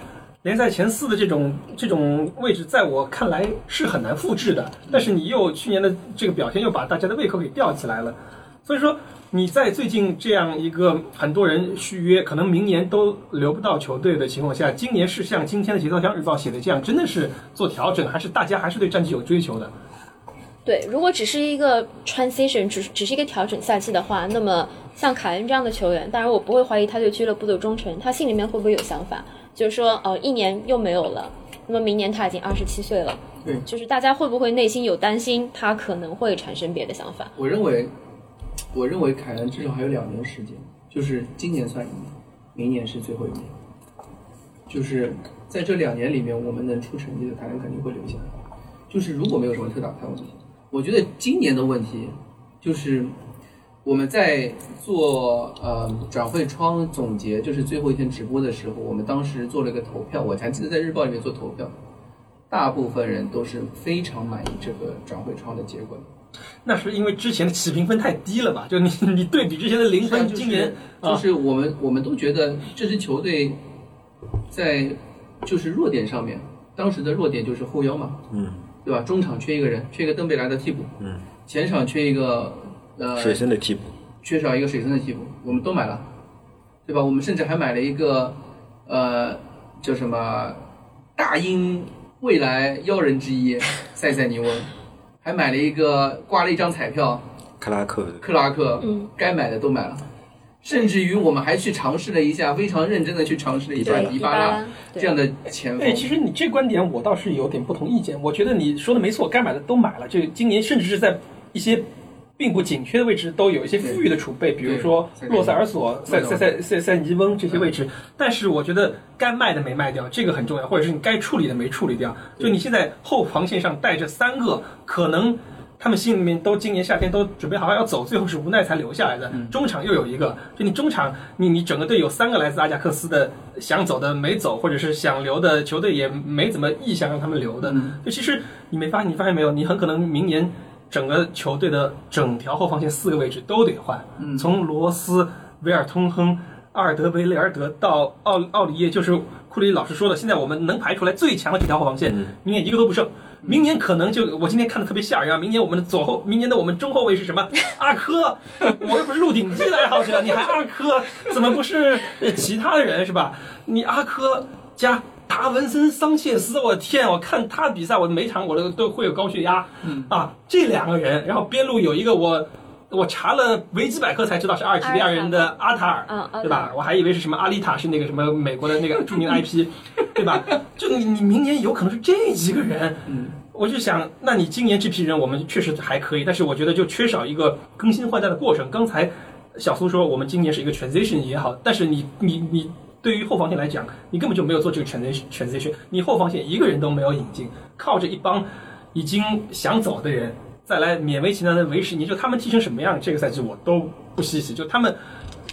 联赛前四的这种这种位置，在我看来是很难复制的。但是你又去年的这个表现，又把大家的胃口给吊起来了。所以说你在最近这样一个很多人续约，可能明年都留不到球队的情况下，今年是像今天的《节奏箱日报》写的这样，真的是做调整，还是大家还是对战绩有追求的？对，如果只是一个 transition，只只是一个调整赛季的话，那么像凯恩这样的球员，当然我不会怀疑他对俱乐部的忠诚，他心里面会不会有想法？就是说，呃，一年又没有了，那么明年他已经二十七岁了，对就是大家会不会内心有担心，他可能会产生别的想法？我认为，我认为凯恩至少还有两年时间，就是今年算一年，明年是最后一年。就是在这两年里面，我们能出成绩的，凯恩肯定会留下来。就是如果没有什么特大牌问题，我觉得今年的问题就是我们在做呃转会窗总结，就是最后一天直播的时候，我们当时做了一个投票，我还记得在日报里面做投票，大部分人都是非常满意这个转会窗的结果的。那是因为之前的起评分太低了吧？就你你对比之前的零分，是啊就是今年就啊，是我们我们都觉得这支球队在就是弱点上面，当时的弱点就是后腰嘛，嗯，对吧？中场缺一个人，缺一个登贝莱的替补，嗯，前场缺一个呃水深的替补，缺少一个水深的替补，我们都买了，对吧？我们甚至还买了一个呃叫什么大英未来妖人之一塞塞尼翁，还买了一个挂了一张彩票，克拉克克拉克，嗯，该买的都买了，甚至于我们还去尝试了一下，非常认真的去尝试了一下对，迪巴拉拉，这样的前锋对，。其实你这观点我倒是有点不同意见。我觉得你说的没错，该买的都买了。这今年甚至是在一些并不紧缺的位置都有一些富裕的储备，比如说对洛塞尔索、塞塞塞塞塞塞尼翁这些位置。但是我觉得该卖的没卖掉，这个很重要，或者是你该处理的没处理掉。就你现在后防线上带着三个，可能。他们心里面都今年夏天都准备好要走，最后是无奈才留下来的。中场又有一个，就你中场，你你整个队有三个来自阿贾克斯的想走的没走，或者是想留的球队也没怎么意向让他们留的。就其实你没发，你发现没有？你很可能明年整个球队的整条后防线四个位置都得换，嗯从罗斯、维尔通亨、阿尔德维雷尔德到奥奥里耶，就是库里老师说的，现在我们能排出来最强的几条后防线，嗯明年一个都不剩。明年可能就我今天看的特别吓人啊！明年我们的左后，明年的我们中后卫是什么？阿科，我又不是鹿鼎记的爱好者，你还阿科？怎么不是呃其他的人是吧？你阿科加达文森桑切斯，我天！我看他比赛，我每场我都都会有高血压。嗯啊，这两个人，然后边路有一个我。我查了维基百科才知道是阿尔及利亚人的阿塔尔，对吧？我还以为是什么阿丽塔，是那个什么美国的那个 著名的 IP，对吧？就你你明年有可能是这几个人，嗯，我就想，那你今年这批人我们确实还可以，但是我觉得就缺少一个更新换代的过程。刚才小苏说我们今年是一个 transition 也好，但是你你你对于后防线来讲，你根本就没有做这个 transition transition，你后防线一个人都没有引进，靠着一帮已经想走的人再来勉为其难的维持，你就他们踢成什么样，这个赛季我都不稀奇，就他们。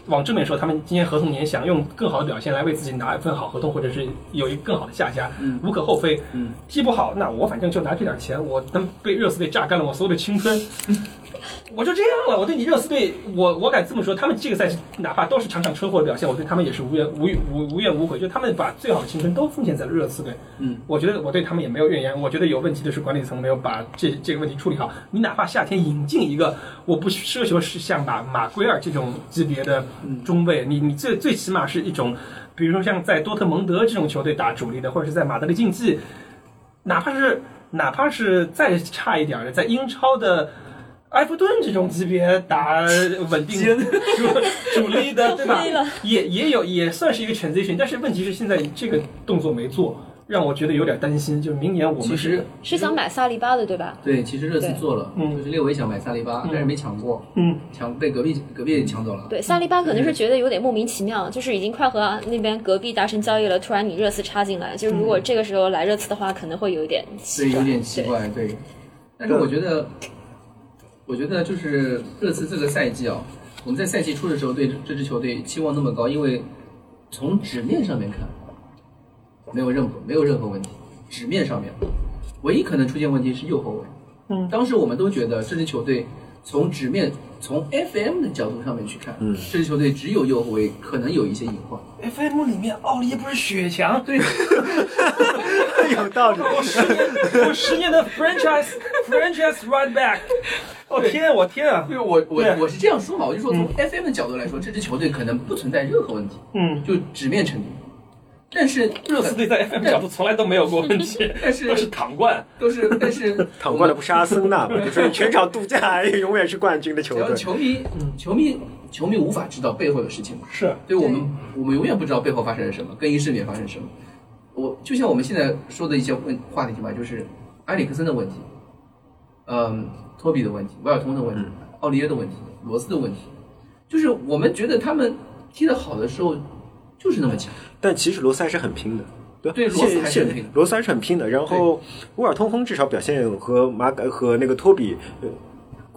往正面说，他们今年合同年想用更好的表现来为自己拿一份好合同，或者是有一个更好的下家，嗯无可厚非。嗯，踢不好，那我反正就拿这点钱，我能被热刺队榨干了我所有的青春，我就这样了。我对你热刺队，我我敢这么说，他们这个赛季哪怕都是场场车祸的表现，我对他们也是无怨无无无怨无悔。就他们把最好的青春都奉献在了热刺队，嗯，我觉得我对他们也没有怨言。我觉得有问题的是管理层没有把这这个问题处理好。你哪怕夏天引进一个，我不奢求是像马马圭尔这种级别的中卫，你你最最起码是一种，比如说像在多特蒙德这种球队打主力的，或者是在马德里竞技，哪怕是哪怕是再差一点的，在英超的埃弗顿这种级别打稳定 主主力的，对吧？也也有也算是一个 transition，但是问题是现在这个动作没做，让我觉得有点担心。就是明年我们其实是想买萨利巴的对吧？对，其实热刺做了，嗯就是列维想买萨利巴，嗯但是没抢过，嗯抢被隔壁隔壁抢走了。对，萨利巴可能是觉得有点莫名其妙，就是已经快和那边隔壁达成交易了，突然你热刺插进来，就是如果这个时候来热刺的话，可能会有一点对。有点奇怪，对。但是我觉得，我觉得就是热刺这个赛季啊，我们在赛季初的时候对这支球队期望那么高，因为从纸面上面看，没有任何没有任何问题，纸面上面，唯一可能出现问题是右后卫。嗯当时我们都觉得这支球队从纸面从 FM 的角度上面去看，嗯这支球队只有右后卫可能有一些隐患。，FM 里面奥利耶不是雪墙，对，有道理。我十年我十年的 franchise franchise right back，我天我天啊，因为我我我是这样说嘛，我就说从 FM 的角度来说，这支球队可能不存在任何问题，嗯，就纸面成绩。但是 热刺队在 FM 角度从来都没有过问题，但是 都是躺冠。都是，但是 躺冠的不是阿森纳嘛，就是全场度假，永远是冠军的球队。球迷，球迷，球迷无法知道背后的事情嘛。是，对我们，我们永远不知道背后发生了什么，更衣室里面发生了什么。我就像我们现在说的一些问话题吧，就是埃里克森的问题，嗯，托比的问题，维尔通的问题，奥利耶的问题，罗斯的问题，就是我们觉得他们踢得好的时候就是那么强。但其实罗斯还是很拼的，对对罗斯现现还是很拼的罗斯还是很拼的。然后沃尔通亨至少表现和马改和那个托比，呃，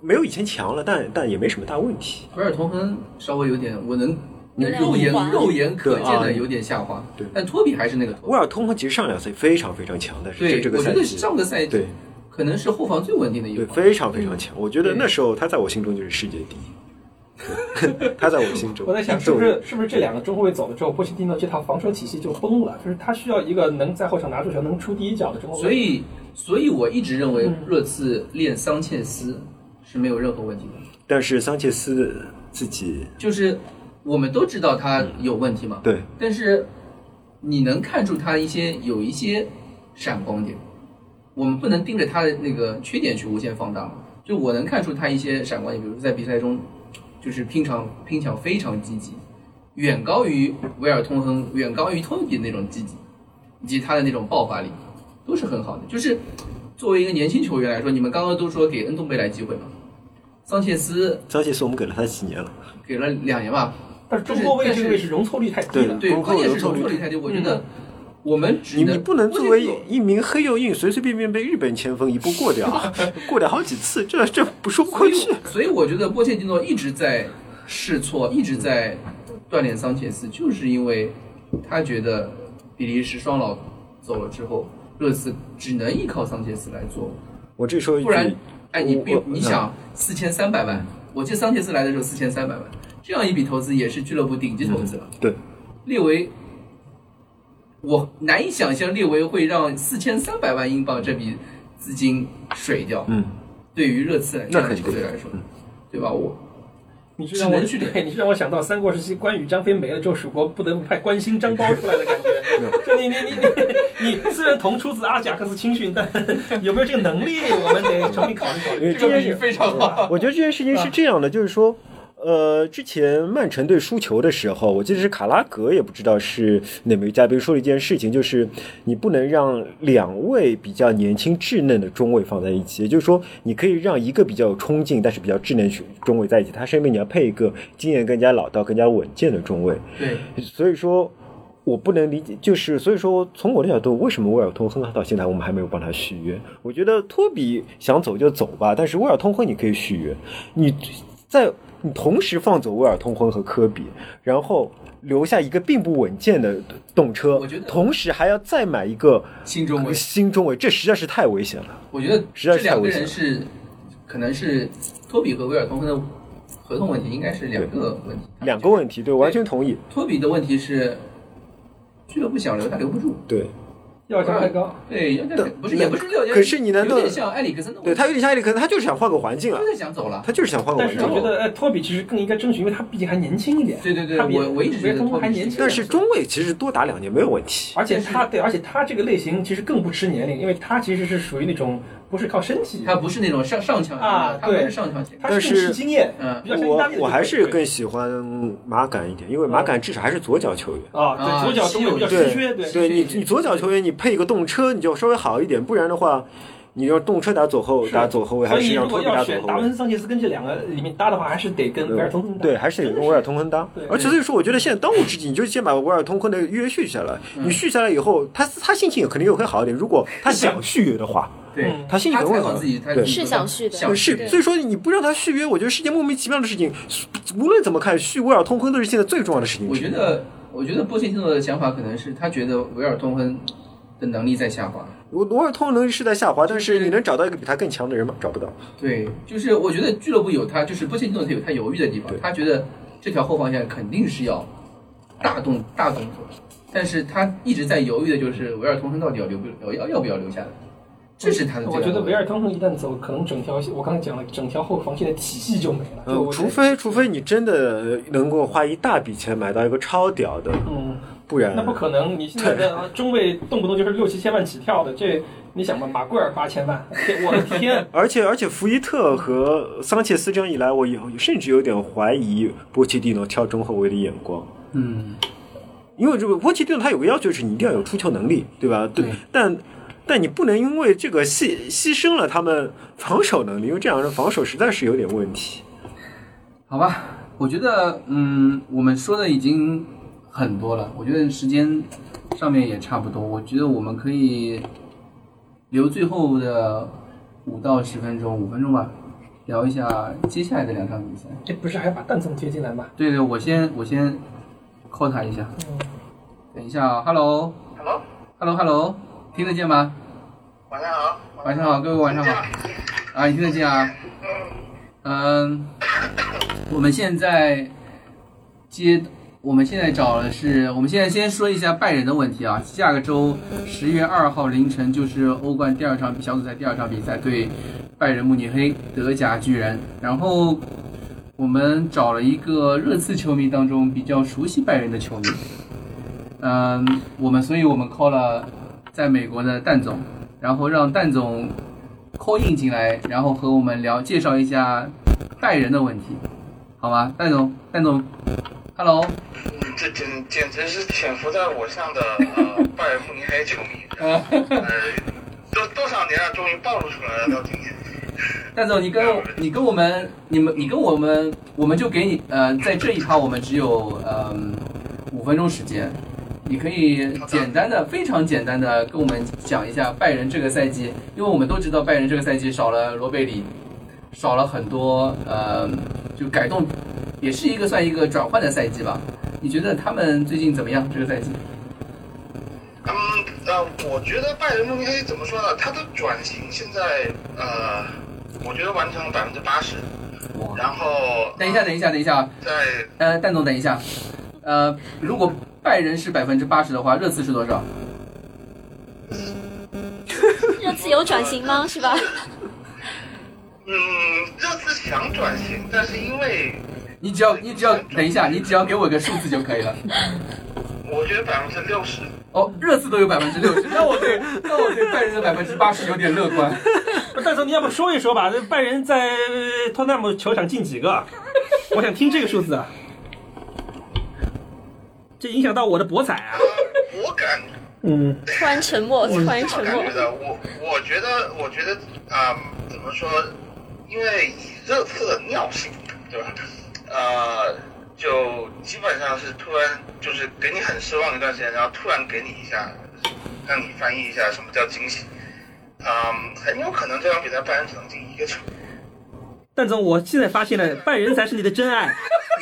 没有以前强了，但但也没什么大问题。维尔通亨稍微有点，我能肉眼肉眼可见的有点下滑。对但托比还是那个托沃尔通亨其实上两赛非常非常强但。对，这这个我觉得上个赛季对可能是后防最稳定的一个。对非常非常强。我觉得那时候他在我心中就是世界第一，对 他在我心中。我在想，是不是是不是这两个中后卫走了之后，波切蒂诺这套防守体系就崩了？就是他需要一个能在后场拿住球、能出第一脚的中后卫。所以，所以我一直认为嗯热刺练桑切斯是没有任何问题的。但是桑切斯自己就是我们都知道他有问题嘛，对但是你能看出他一些有一些闪光点，我们不能盯着他的那个缺点去无限放大嘛。就我能看出他一些闪光点，比如说在比赛中，就是拼抢拼抢非常积极，远高于维尔通亨，远高于托比的那种积极，以及他的那种爆发力，都是很好的。就是作为一个年轻球员来说，你们刚刚都说给恩东贝莱机会嘛，桑切斯桑切斯我们给了他几年了，给了两年吧，但是中后卫这个位置容错率太低了。对，对关键是容错率容错率太低。我觉得我们只能你你不能作为一名黑又硬，随随便便被日本前锋 一步过掉，过掉好几次，这这不说不过去。所以我觉得波切蒂诺一直在试错，一直在锻炼桑切斯，就是因为他觉得比利时双老走了之后，热刺只能依靠桑切斯来做。我这时候不然，哎，你比你想四千三百万，我记得桑切斯来的时候四千三百万，这样一笔投资也是俱乐部顶级投资了。对，列维，我难以想象列维会让四千三百万英镑这笔资金水掉。嗯，对于热刺这样的球队来说嗯，对吧？我你是让我去对，你是让我想到三国时期关羽张飞没了之后，蜀国不得不派关兴、张苞出来的感觉。就你你你你你虽然同出自阿贾克斯青训，但 有没有这个能力，我们得重新考虑考虑。这个比喻非常好。我觉得这件事情是这样的，就是说，呃，之前曼城队输球的时候，我记得是卡拉格，也不知道是哪位嘉宾说了一件事情，就是你不能让两位比较年轻稚嫩的中卫放在一起，也就是说，你可以让一个比较有冲劲，但是比较稚嫩中卫在一起，他身边你要配一个经验更加老道、更加稳健的中卫。对，所以说。我不能理解，就是所以说，从我的角度，为什么威尔通亨到现在我们还没有帮他续约？我觉得托比想走就走吧，但是威尔通亨你可以续约，你在你同时放走威尔通婚和科比，然后留下一个并不稳健的动车我觉得，同时还要再买一个新中卫，新中卫，这实在是太危险了。我觉得实在这两个是太危险人是可能是托比和威尔通婚的合同问题，应该是两个问题。两个问题，对，完全同意。托比的问题是俱乐部想留他留不住，对，要价太高，对，不是也不是要价，可是你难道有点像埃里克森的，对他有点像埃里克森，他就是想换个环境啊就，是想走了。他就是想换个环境但。是我觉得，呃，托比其实更应该争取，因为他毕竟还年轻一点。对对对他我我一直觉得维通托比还年轻。但是中卫其实多打两年没有问题。而且他对，而且他这个类型其实更不吃年龄，因为他其实是属于那种不是靠身体，他不是那种上上抢啊他不是对上抢型。他是经验。嗯我我还是更喜欢马杆一点，因为马杆至少还是左脚球员。啊，啊对左脚中卫比较稀缺，对对你，你左脚球员你配一个动车，你就稍微好一点，不然的话，你要动车打左后打左后卫，还是让托比打左后卫达文？桑切斯跟这两个里面搭的话，还是得跟维尔通亨搭。对，还是得跟维尔通亨搭。而且所以说，我觉得现在当务之急，你就先把维尔通亨的约续下来。嗯你续下来以后，他他心情也肯定又会好一点。如果他想续约的话，对嗯，他心情他可能会好自己，他对是想续的想续是，所以说你不让他续约，我觉得是件莫名其妙的事情。无论怎么看，续威尔通婚都是现在最重要的事情。我觉得，我觉得波切蒂诺的想法可能是他觉得维尔通婚的能力在下滑。我罗尔通能力是在下滑，但是你能找到一个比他更强的人吗？找不到。对，就是我觉得俱乐部有他，就是波切蒂诺他有他犹豫的地方，他觉得这条后防线肯定是要大动大动作，但是他一直在犹豫的就是维尔通亨到底要留不要要要不要留下来，这是他的我的问题。觉得维尔通亨一旦走，可能整条我刚才讲了，整条后防线的体系就没了。除非除非你真的能够花一大笔钱买到一个超屌的，嗯，不然那不可能。你现在的中卫动不动就是六七千万起跳的，这你想吧，马贵尔八千万，我的天！而且而且福伊特和桑切斯这样一来，我有甚至有点怀疑波切蒂诺挑中后卫的眼光。嗯，因为这个波切蒂诺他有个要求是你一定要有出球能力，对吧？对，对但但你不能因为这个牺牺牲了他们防守能力，因为这样的防守实在是有点问题。好吧，我觉得嗯，我们说的已经很多了，我觉得时间上面也差不多，我觉得我们可以留最后的五到十分钟，五分钟吧，聊一下接下来的两场比赛。这不是还要把蛋总接进来吗？对对，我先我先 call 他一下，嗯，等一下啊，Hello Hello，Hello Hello，听得见吗？晚上好。晚上好，各位晚上好。啊，你听得见啊？嗯，我们现在接，我们现在找的是，我们现在先说一下拜仁的问题啊。下个周十月二号凌晨就是欧冠第二场小组赛第二场比赛对拜仁慕尼黑德甲巨人，然后我们找了一个热刺球迷当中比较熟悉拜仁的球迷，嗯，我们所以我们 call 了在美国的蛋总。然后让蛋总 call in 进来，然后和我们聊介绍一下拜仁的问题，好吗？蛋总，蛋总，Hello，嗯，这简简直是潜伏在我上的呃拜仁慕尼黑球迷，呃，呃，多多少年了，终于暴露出来了，到今天。蛋总，你跟你跟我们，你们你跟我们，我们就给你呃，在这一趴我们只有嗯五分钟时间，你可以简单的、非常简单的跟我们讲一下拜仁这个赛季，因为我们都知道拜仁这个赛季少了罗贝里，少了很多呃，就改动，也是一个算一个转换的赛季吧。你觉得他们最近怎么样？这个赛季？嗯呃，我觉得拜仁慕尼黑怎么说呢？他的转型现在呃我觉得完成了百分之八十，哇！然后等一下，等一下，等一下，在呃，蛋总，等一下，呃，如果拜仁是百分之八十的话，热刺是多少？热刺有转型吗？是吧？嗯，热刺想转型，但是因为你只要你只要等一下，你只要给我个数字就可以了。我觉得百分之六十，哦，热刺都有百分之六十，那我对那我对拜仁的百分之八十有点乐观。大总，你要不说一说吧？这拜仁在呃托纳姆球场进几个？我想听这个数字啊。这影响到我的博彩啊。呃，我感嗯，突然沉默，突然沉默我。觉的，我我觉得，我觉得啊、怎么说？因为以热刺的尿性，对吧？呃，就基本上是突然就是给你很失望一段时间，然后突然给你一下，让你翻译一下什么叫惊喜。嗯、很有可能这场比赛拜仁只能进一个球。蛋总，我现在发现了拜仁才是你的真爱。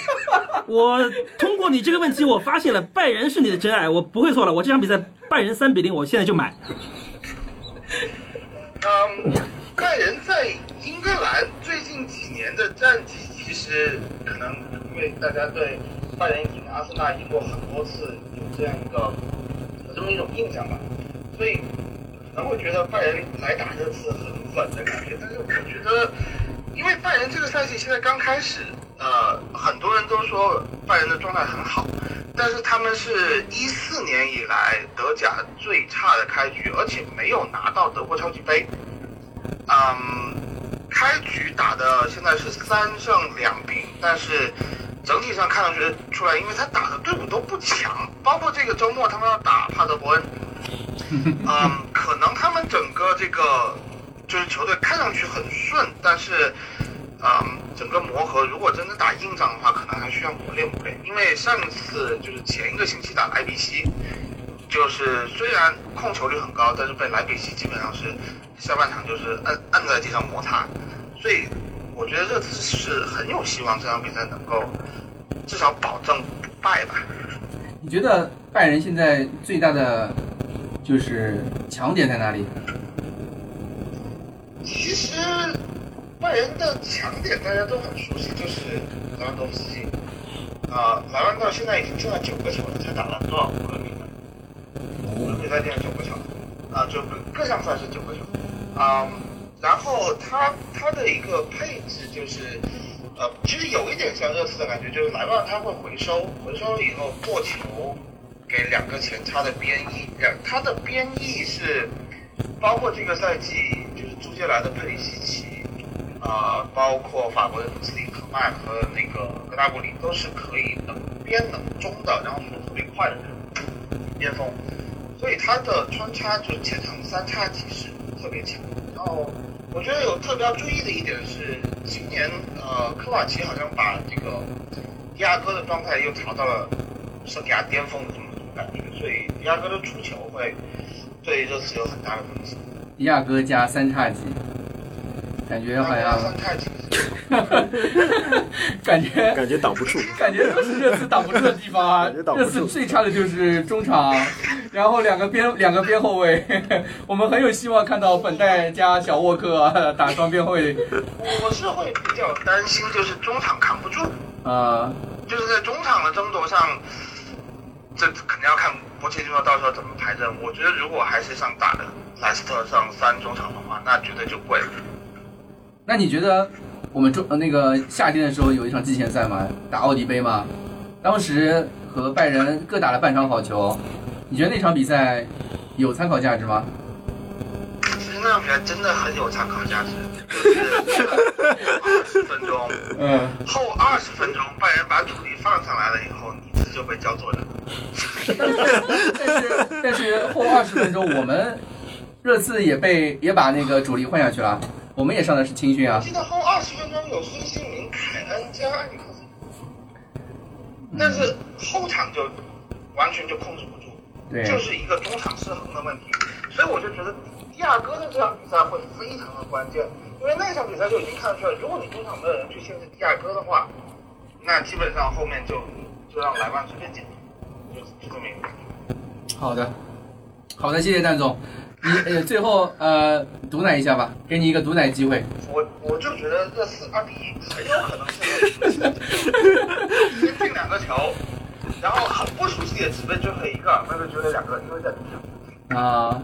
我通过你这个问题，我发现了拜仁是你的真爱，我不会错了。我这场比赛拜仁三比零，我现在就买。嗯，拜仁在英格兰最近几年的战绩，其实可能因为大家对拜仁赢阿森纳赢过很多次，有这样一个有这么一种印象吧，所以可能会觉得拜仁来打这次很稳的感觉。但是我觉得，因为拜仁这个赛季现在刚开始，呃，很多人都说拜仁的状态很好，但是他们是一四年以来德甲最差的开局，而且没有拿到德国超级杯。嗯，开局打的现在是三胜两平，但是整体上看上去出来，因为他打的队伍都不强，包括这个周末他们要打帕德伯恩，嗯，可能他们整个这个就是球队看上去很顺，但是。嗯，整个磨合如果真的打硬仗的话，可能还需要磨练磨练。因为上一次就是前一个星期打莱比锡，就是虽然控球率很高，但是被莱比锡基本上是下半场就是按按在地上摩擦，所以我觉得这次是很有希望这场比赛能够至少保证不败吧。你觉得拜仁现在最大的就是强点在哪里？其实拜仁的强点大家都很熟悉，就是莱万多夫斯基。啊、莱万到现在已经进了九个球了，才打了多少个比赛？五个比赛进了九个球，啊、就各各项赛事九个球。啊、然后他他的一个配置就是，呃，其实有一点像热刺的感觉，就是莱万他会回收，回收了以后过球给两个前插的边翼，两他的边翼是包括这个赛季就是租借来的佩里西奇，啊、包括法国的斯里特曼和那个格纳布里都是可以能边能中的，然后速度特别快的那种边锋，所以他的穿插就是前场三叉戟是特别强。然后我觉得有特别要注意的一点是，今年呃科瓦奇好像把这个迪亚哥的状态又调到了生涯巅峰的这么一种感觉，所以迪亚哥的出球会对热刺有很大的风险。迪亚哥加三叉戟，感觉好像三叉戟。感觉感觉挡不住。感觉都是热刺挡不住的地方啊。感觉挡！不热刺最差的就是中场，然后两个边两个边后卫，我们很有希望看到本代加小沃克打双边后卫。我是会比较担心，就是中场扛不住，啊、就是在中场的争夺上，这肯定要看波切蒂诺到时候怎么排阵。我觉得如果还是上打的莱斯特上三中场的话，那绝对就贵了。那你觉得我们中呃那个夏天的时候有一场季前赛吗，打奥迪杯吗，当时和拜仁各打了半场好球，你觉得那场比赛有参考价值吗？其实那场比赛真的很有参考价值，就是二十分钟嗯，后二十分钟，拜仁把主力放上来了以后，尼兹就被叫做人了。但是但是后二十分钟我们热刺也被也把那个主力换下去了，我们也上的是青训啊我，记得后二十分钟有孙兴民、凯恩加埃里克森，但是后场就完全就控制不住。对，就是一个中场失衡的问题，所以我就觉得迪亚哥的这场比赛会非常的关键，因为那场比赛就已经看出来，如果你中场没有人去限制迪亚哥的话，那基本上后面就就让莱万随便捡，就就这么一个感觉。好的，好的，谢谢蛋总。你呃最后呃毒奶一下吧，给你一个毒奶机会。我我就觉得这四二比一很有可能是先进两个球，然后很不熟悉的只被追回一个，那就追了两个，因为在主场。啊、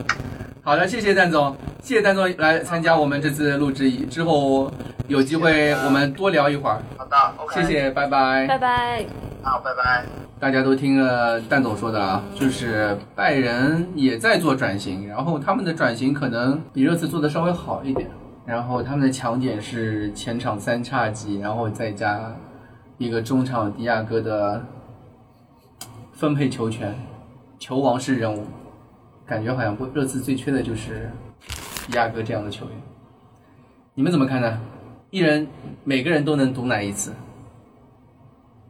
好的，谢谢蛋总，谢谢蛋总来参加我们这次录制，之后有机会我们多聊一会儿，好的，OK，谢，谢，拜拜。拜拜。好，拜拜。大家都听了蛋总说的啊，就是拜仁也在做转型，然后他们的转型可能比热刺做的稍微好一点，然后他们的强点是前场三叉戟，然后再加一个中场迪亚哥的分配球权，球王式人物，感觉好像不热刺最缺的就是迪亚哥这样的球员。你们怎么看呢？一人每个人都能毒奶一次，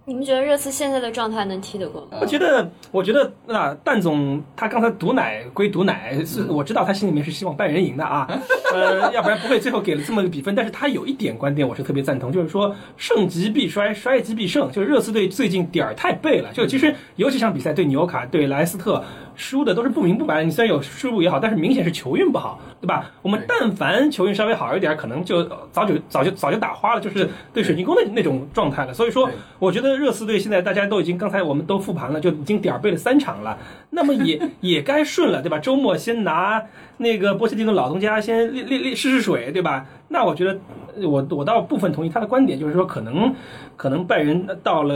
你们觉得热刺现在的状态能踢得过吗？我觉得，我觉得啊，蛋总他刚才毒奶归毒奶，是我知道他心里面是希望拜仁赢的啊，呃，要不然不会最后给了这么个比分。但是他有一点观点我是特别赞同，就是说盛极必衰，衰极必盛。就是热刺队最近点儿太背了，就其实有几场比赛对纽卡、对莱斯特输的都是不明不白。你虽然有失误也好，但是明显是球运不好，对吧？我们但凡球运稍微好一点，可能就早就早就早就打花了，就是对水晶宫的那种状态了。所以说，我觉得热刺队现在大家都已经，刚才我们都复盘了，就已经点儿背了三场了，那么也 也该顺了，对吧？周末先拿那个波切蒂诺老东家先练练练试试水，对吧？那我觉得呃我我倒部分同意他的观点，就是说可能可能拜仁到了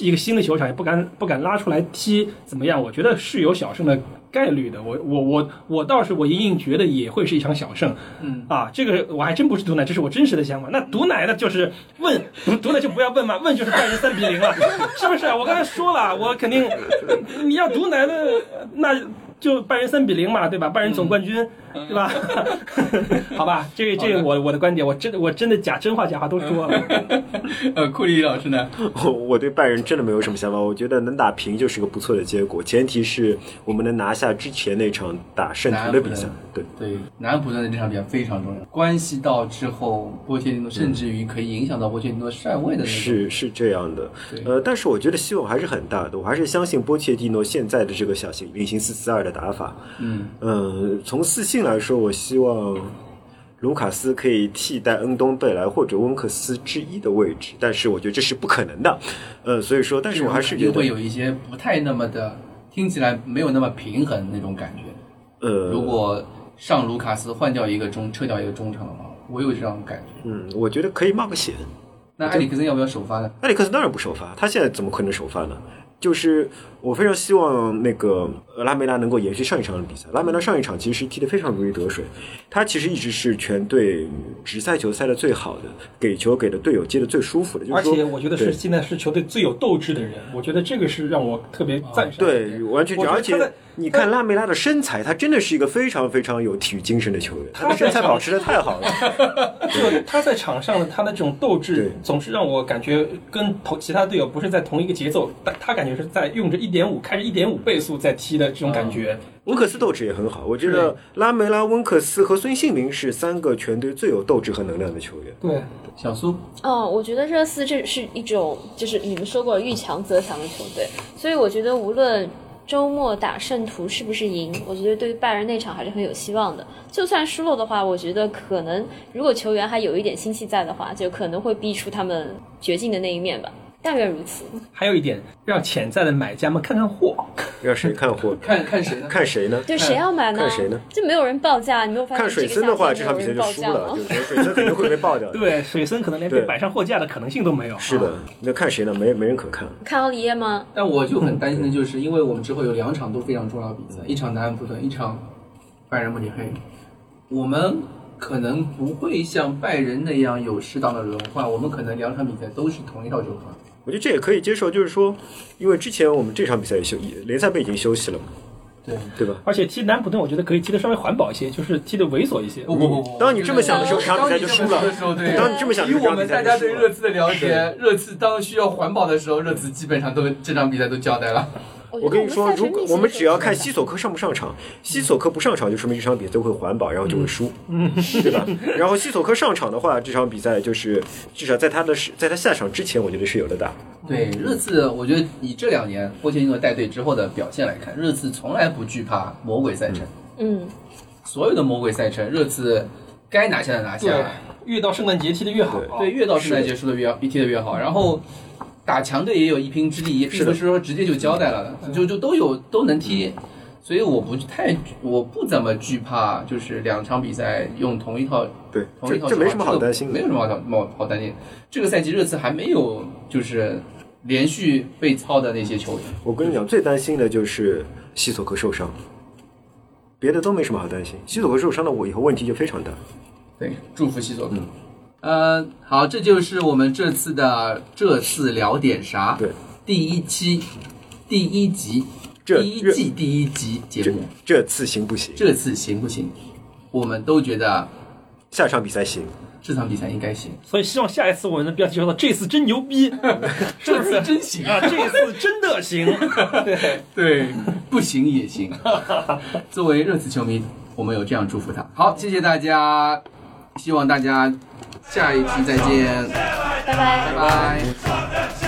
一个新的球场也不敢不敢拉出来踢，怎么样？我觉得是有小胜的。概率的，我我我我倒是我隐隐觉得也会是一场小胜，嗯啊，这个我还真不是毒奶，这是我真实的想法。那毒奶呢，就是问毒毒奶就不要问嘛，问就是拜仁三比零了，是不是？我刚才说了，我肯定你要毒奶的那。就拜仁三比零嘛，对吧？拜仁总冠军，对吧？好吧，这个这个我我的观点，我真的我真的假真话假话都说了。呃，库里老师呢？我我对拜仁真的没有什么想法，我觉得能打平就是个不错的结果，前提是我们能拿下之前那场打圣徒的比赛。对，对，南普顿的这场比赛非常重要，关系到之后波切蒂诺，甚至于可以影响到波切蒂诺帅位的。是是这样的，呃，但是我觉得希望还是很大的，我还是相信波切蒂诺现在的这个小型运行四四二的打法。嗯，嗯，从四性来说，我希望卢卡斯可以替代恩东贝莱或者温克斯之一的位置，但是我觉得这是不可能的。呃，所以说，但是我还是觉得会，有一些不太那么的，听起来没有那么平衡那种感觉。呃，如果上卢卡斯换掉一个中，撤掉一个中场的话，我有这种感觉。嗯，我觉得可以冒个险。那埃里克森要不要首发呢？埃里克森当然不首发，他现在怎么可能首发呢？就是我非常希望那个呃拉梅拉能够延续上一场的比赛。拉梅拉上一场其实踢得非常如鱼得水，他其实一直是全队直塞球塞的最好的，给球给的队友接的最舒服的。就是说而且我觉得是现在是球队最有斗志的人，我觉得这个是让我特别赞赏的。对，完全而且你看拉梅拉的身材，他真的是一个非常非常有体育精神的球员，他的身材保持的太好了。就他在场上的他的这种斗志，总是让我感觉跟同其他队友不是在同一个节奏，但他感觉是在用着一点五开着一点五倍速在踢的这种感觉。温克斯斗志也很好，我觉得拉梅拉、温克斯和孙兴民是三个全队最有斗志和能量的球员。对，小苏，哦，我觉得热刺这是一种，就是你们说过遇强则强的球队，所以我觉得无论周末打圣徒是不是赢，我觉得对于拜仁那场还是很有希望的。就算输了的话，我觉得可能如果球员还有一点心气在的话，就可能会逼出他们绝境的那一面吧。但愿如此。还有一点，让潜在的买家们看看货。让谁看货？看看谁呢？看谁呢？对，谁要买呢？看谁呢？就没有人报价，你没有发现看水这个森的话，这场比赛就输了，报价吗就？水森肯定会被爆掉。对，水森可能连被摆上货架的可能性都没有。是的，那看谁呢？没没人可看。看奥利耶吗？但我就很担心的就是，因为我们之后有两场都非常重要的比赛，一场南安普顿，一场拜仁慕尼黑，我们可能不会像拜仁那样有适当的轮换，我们可能两场比赛都是同一套阵法。我觉得这也可以接受，就是说，因为之前我们这场比赛也休，也联赛杯已经休息了嘛，对，对吧？而且踢南普顿，我觉得可以踢得稍微环保一些，就是踢得猥琐一些。不不不不，当你这么想的时候，这场比赛就输了对，当你这么想的时候，以我们大家对热刺的了解，热刺当需要环保的时候，热刺基本上都这场比赛都交代了。我跟你说，如果我们只要看西索科上不上场，西索科不上场就说明这场比赛会环保，然后就会输，嗯 对吧？然后西索科上场的话，这场比赛就是至少在他的是在他下场之前，我觉得是有的打。对热刺，我觉得以这两年波切蒂诺带队之后的表现来看，热刺从来不惧怕魔鬼赛程。嗯，所有的魔鬼赛程，热刺该拿下的拿下，，越到圣诞节踢得越好。对越到圣诞节输的越踢得越好，然后打强队也有一拼之力，也并是不是说直接就交代了的，就就都有都能踢，所以我不太我不怎么惧怕，就是两场比赛用同一套对，同一套这这没什么好担心的。没有什么好好好担心。这个赛季热刺还没有就是连续被操的那些球员，我跟你讲，最担心的就是西索科受伤，别的都没什么好担心。西索科受伤了，我以后问题就非常大。对，祝福西索科。嗯呃，好，这就是我们这次的这次聊点啥？对，第一期第一集这第一季第一集节这目，这次行不行？这次行不行？我们都觉得下场比赛行。这场比赛应该行，所以希望下一次我们的标题叫做“这次真牛逼”，这次？真行啊，这次真的行。对，对，不行也行。作为热刺球迷，我们有这样祝福他。好，谢谢大家，希望大家下一期再见，拜拜，拜拜。